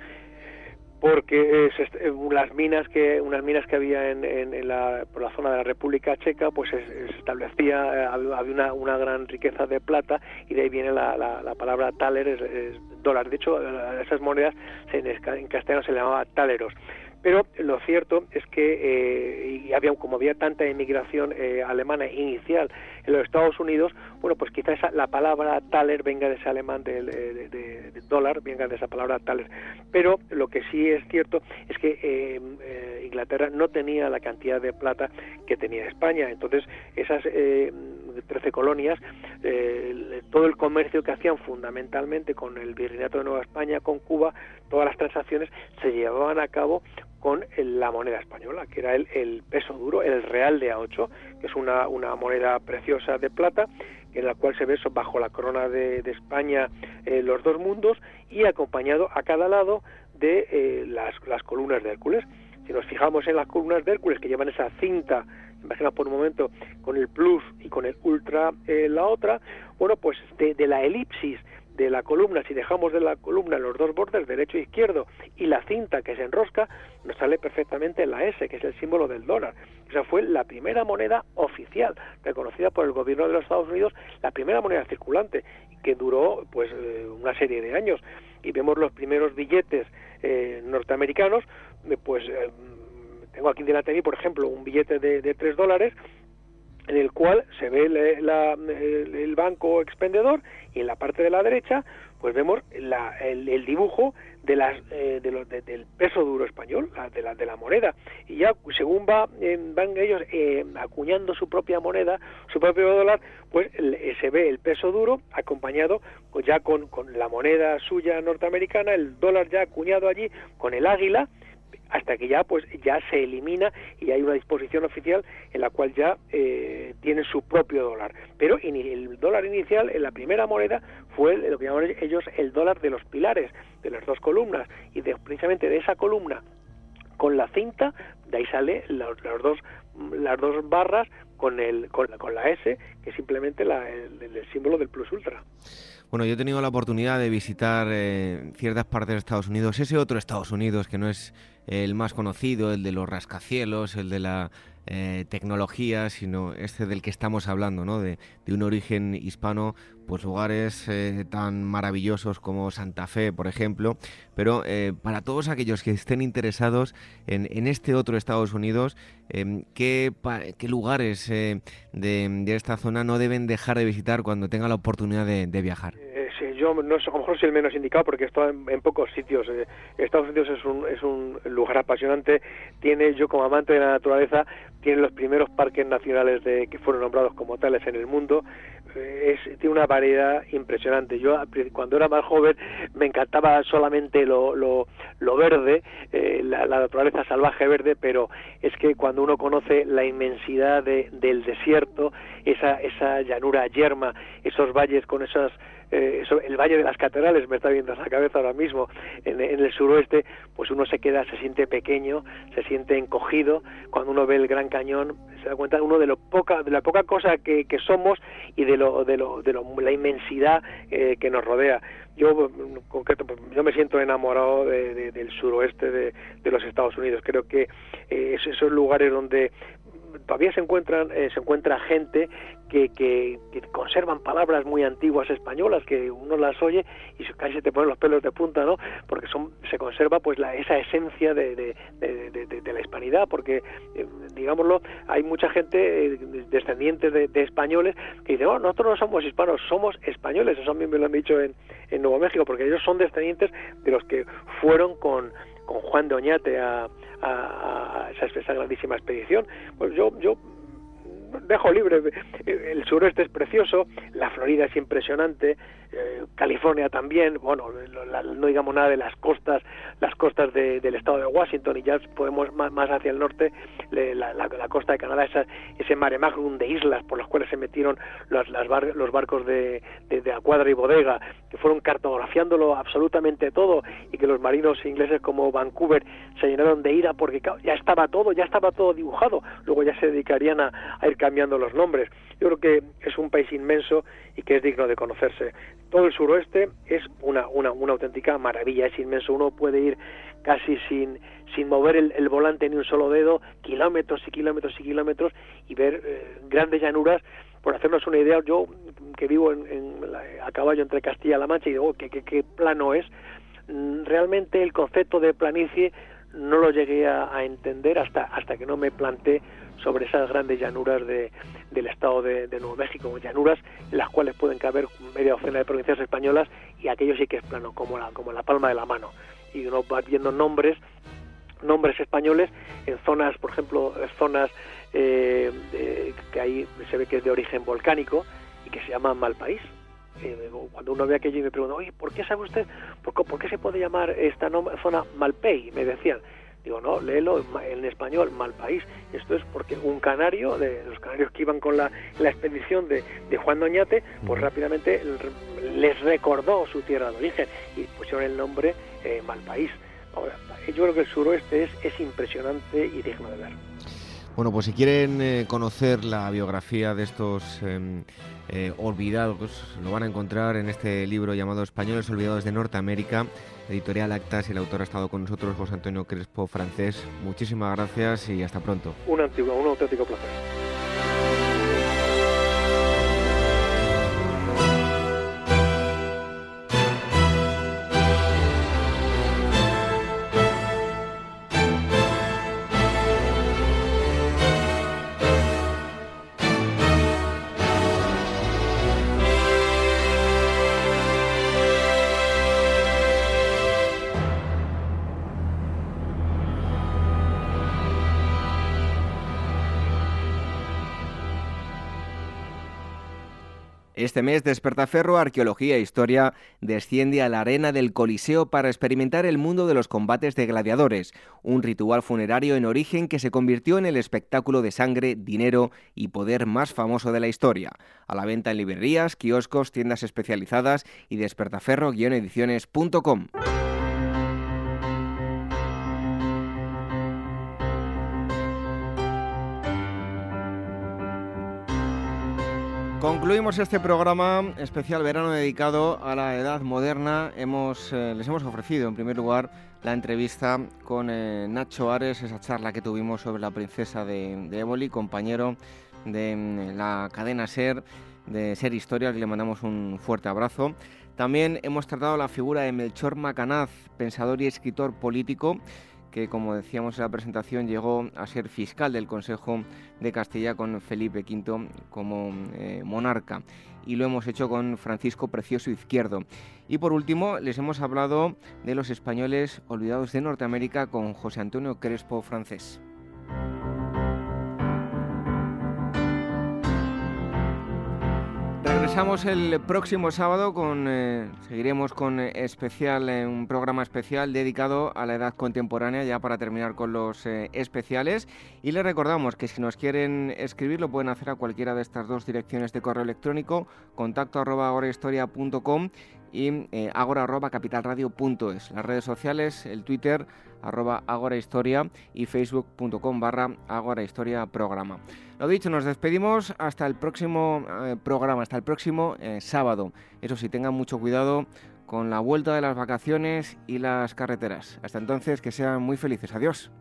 porque eh, las minas que unas minas que había en, la, por la zona de la República Checa pues se, establecía eh, había una, gran riqueza de plata y de ahí viene la, la, palabra taler es, dólar. De hecho esas monedas en, en castellano se llamaba taleros pero lo cierto es que eh, había, como había tanta inmigración eh, alemana inicial en los Estados Unidos, bueno, pues quizás la palabra taler venga de ese alemán del de, dólar, venga de esa palabra taler. Pero lo que sí es cierto es que eh, Inglaterra no tenía la cantidad de plata que tenía España. Entonces, esas 13 colonias, todo el comercio que hacían fundamentalmente con el Virreinato de Nueva España, con Cuba, todas las transacciones se llevaban a cabo con la moneda española, que era el, peso duro, el real de A8, que es una, una moneda preciosa de plata, en la cual se ve bajo la corona de, España eh, los dos mundos y acompañado a cada lado de eh, las, las columnas de Hércules. Si nos fijamos en las columnas de Hércules que llevan esa cinta, imagina por un momento, con el plus y con el ultra eh, la otra, bueno, pues de la elipsis de la columna, si dejamos de la columna los dos bordes, derecho e izquierdo, y la cinta que se enrosca, nos sale perfectamente la S, que es el símbolo del dólar. O sea, fue la primera moneda oficial, reconocida por el gobierno de los Estados Unidos, la primera moneda circulante, que duró pues eh, una serie de años. Y vemos los primeros billetes eh, norteamericanos, eh, pues tengo aquí delante de mí, por ejemplo, un billete de, de 3 dólares, en el cual se ve el, banco expendedor y en la parte de la derecha pues vemos el, dibujo de las, eh, del peso duro español, de la, de la moneda. Y ya según va, eh, van ellos eh, acuñando su propia moneda, su propio dólar, pues se ve el peso duro acompañado ya con, con la moneda suya norteamericana, el dólar ya acuñado allí con el águila, hasta que ya pues ya se elimina y hay una disposición oficial en la cual ya eh, tiene su propio dólar. Pero el dólar inicial en la primera moneda fue lo que llaman ellos el dólar de los pilares, de las dos columnas, y de, precisamente de esa columna con la cinta, de ahí sale los, dos, las dos barras con, el, con, la, con la S, que es simplemente el, el símbolo del plus ultra. Bueno, yo he tenido la oportunidad de visitar eh, ciertas partes de Estados Unidos, ese otro Estados Unidos que no es el más conocido, el de los rascacielos, el de la eh, tecnología, sino este del que estamos hablando, ¿no? de, un origen hispano, pues lugares eh, tan maravillosos como Santa Fe, por ejemplo, pero para todos aquellos que estén interesados en, este otro Estados Unidos, em, ¿qué, lugares de, esta zona no deben dejar de visitar cuando tengan la oportunidad de viajar? Yo no sé, a lo mejor soy el menos indicado porque he estado en, pocos sitios. Eh, Estados Unidos es un, es un lugar apasionante. Tiene, yo como amante de la naturaleza, tiene los primeros parques nacionales de, que fueron nombrados como tales en el mundo. Eh, es, tiene una variedad impresionante. Yo cuando era más joven me encantaba solamente lo, lo, lo verde, eh, la, naturaleza salvaje verde, pero es que cuando uno conoce la inmensidad de, del desierto, esa, esa llanura yerma, esos valles con esas eh, el Valle de las Catedrales me está viendo a la cabeza ahora mismo, en, el suroeste, pues uno se queda, se siente pequeño, se siente encogido, cuando uno ve el Gran Cañón, se da cuenta uno de lo poca, de la poca cosa que, somos y de lo, de lo, de la inmensidad eh, que nos rodea. Yo, concreto, yo me siento enamorado del suroeste de, los Estados Unidos. Creo que eh, esos lugares donde todavía se encuentran eh, se encuentra gente que, que, conservan palabras muy antiguas españolas que uno las oye y casi se te ponen los pelos de punta no porque son se conserva pues la, esa esencia de, de, de, la hispanidad porque eh, digámoslo hay mucha gente eh, descendientes de, españoles que dicen oh nosotros no somos hispanos somos españoles eso a mí me lo han dicho en, en Nuevo México porque ellos son descendientes de los que fueron con con Juan de Oñate a, a, esa, esa, grandísima expedición. Pues yo, yo dejo libre. El sureste es precioso, la Florida es impresionante, eh, California también, bueno, no digamos nada de las costas, las costas del estado de Washington y ya podemos más, hacia el norte, la, costa de Canadá, ese mare magnum de islas por las cuales se metieron los, los barcos de, de, de Acuadra y Bodega, que fueron cartografiándolo absolutamente todo y que los marinos ingleses como Vancouver se llenaron de ira porque ya estaba todo, ya estaba todo dibujado, luego ya se dedicarían a, a ir cambiando los nombres. Yo creo que es un país inmenso y que es digno de conocerse. Todo el suroeste es una, una, una auténtica maravilla, es inmenso. Uno puede ir casi sin, sin mover el, volante ni un solo dedo, kilómetros y kilómetros y kilómetros y ver eh, grandes llanuras. Por hacernos una idea, yo que vivo en, a caballo entre Castilla y La Mancha y digo, ¿qué, qué, qué plano es? Mm, realmente el concepto de planicie no lo llegué a, entender hasta, hasta que no me planté sobre esas grandes llanuras de, del estado de, Nuevo México, llanuras en las cuales pueden caber media docena de provincias españolas y aquello sí que es plano, como la, como la palma de la mano. Y uno va viendo nombres, nombres españoles en zonas, por ejemplo, zonas eh, que ahí se ve que es de origen volcánico y que se llaman Malpaís. Eh, cuando uno ve aquello y me pregunta, ¿por qué sabe usted, por, qué se puede llamar esta zona Malpey? Me decían, Digo, no, léelo en español, mal país. Esto es porque un canario, de los canarios que iban con la, la expedición de, de, Juan Doñate, pues rápidamente les recordó su tierra de origen y pusieron el nombre eh, Malpaís. Ahora, yo creo que el suroeste es, es impresionante y digno de ver. Bueno, pues si quieren eh, conocer la biografía de estos em, eh, olvidados, lo van a encontrar en este libro llamado Españoles Olvidados de Norteamérica, Editorial Actas, y el autor ha estado con nosotros, José Antonio Crespo, francés. Muchísimas gracias y hasta pronto. Un, antiguo, un auténtico placer. Este mes Despertaferro, Arqueología e Historia desciende a la arena del Coliseo para experimentar el mundo de los combates de gladiadores, un ritual funerario en origen que se convirtió en el espectáculo de sangre, dinero y poder más famoso de la historia. A la venta en librerías, kioscos, tiendas especializadas y despertaferro-ediciones.com. Concluimos este programa especial verano dedicado a la edad moderna. Eh, les hemos ofrecido en primer lugar la entrevista con eh, Nacho Ares, esa charla que tuvimos sobre la princesa de, de Éboli, compañero de mm, la cadena SER, de SER Historia, que le mandamos un fuerte abrazo. También hemos tratado la figura de Melchor Macanaz, pensador y escritor político que, como decíamos en la presentación, llegó a ser fiscal del Consejo de Castilla con Felipe V como eh, monarca. y lo hemos hecho con Francisco Precioso Izquierdo. Y por último, les hemos hablado de los españoles olvidados de Norteamérica con José Antonio Crespo Francés. Regresamos el próximo sábado con eh, seguiremos con especial eh, un programa especial dedicado a la edad contemporánea ya para terminar con los eh, especiales. Y les recordamos que si nos quieren escribir lo pueden hacer a cualquiera de estas dos direcciones de correo electrónico contacto arroba y eh, agora.capitalradio.es. Las redes sociales, el Twitter, arroba agorahistoria y facebook.com barra agorahistoria programa. Lo dicho, nos despedimos hasta el próximo eh, programa, hasta el próximo eh, sábado. Eso sí, tengan mucho cuidado con la vuelta de las vacaciones y las carreteras. Hasta entonces, que sean muy felices. Adiós.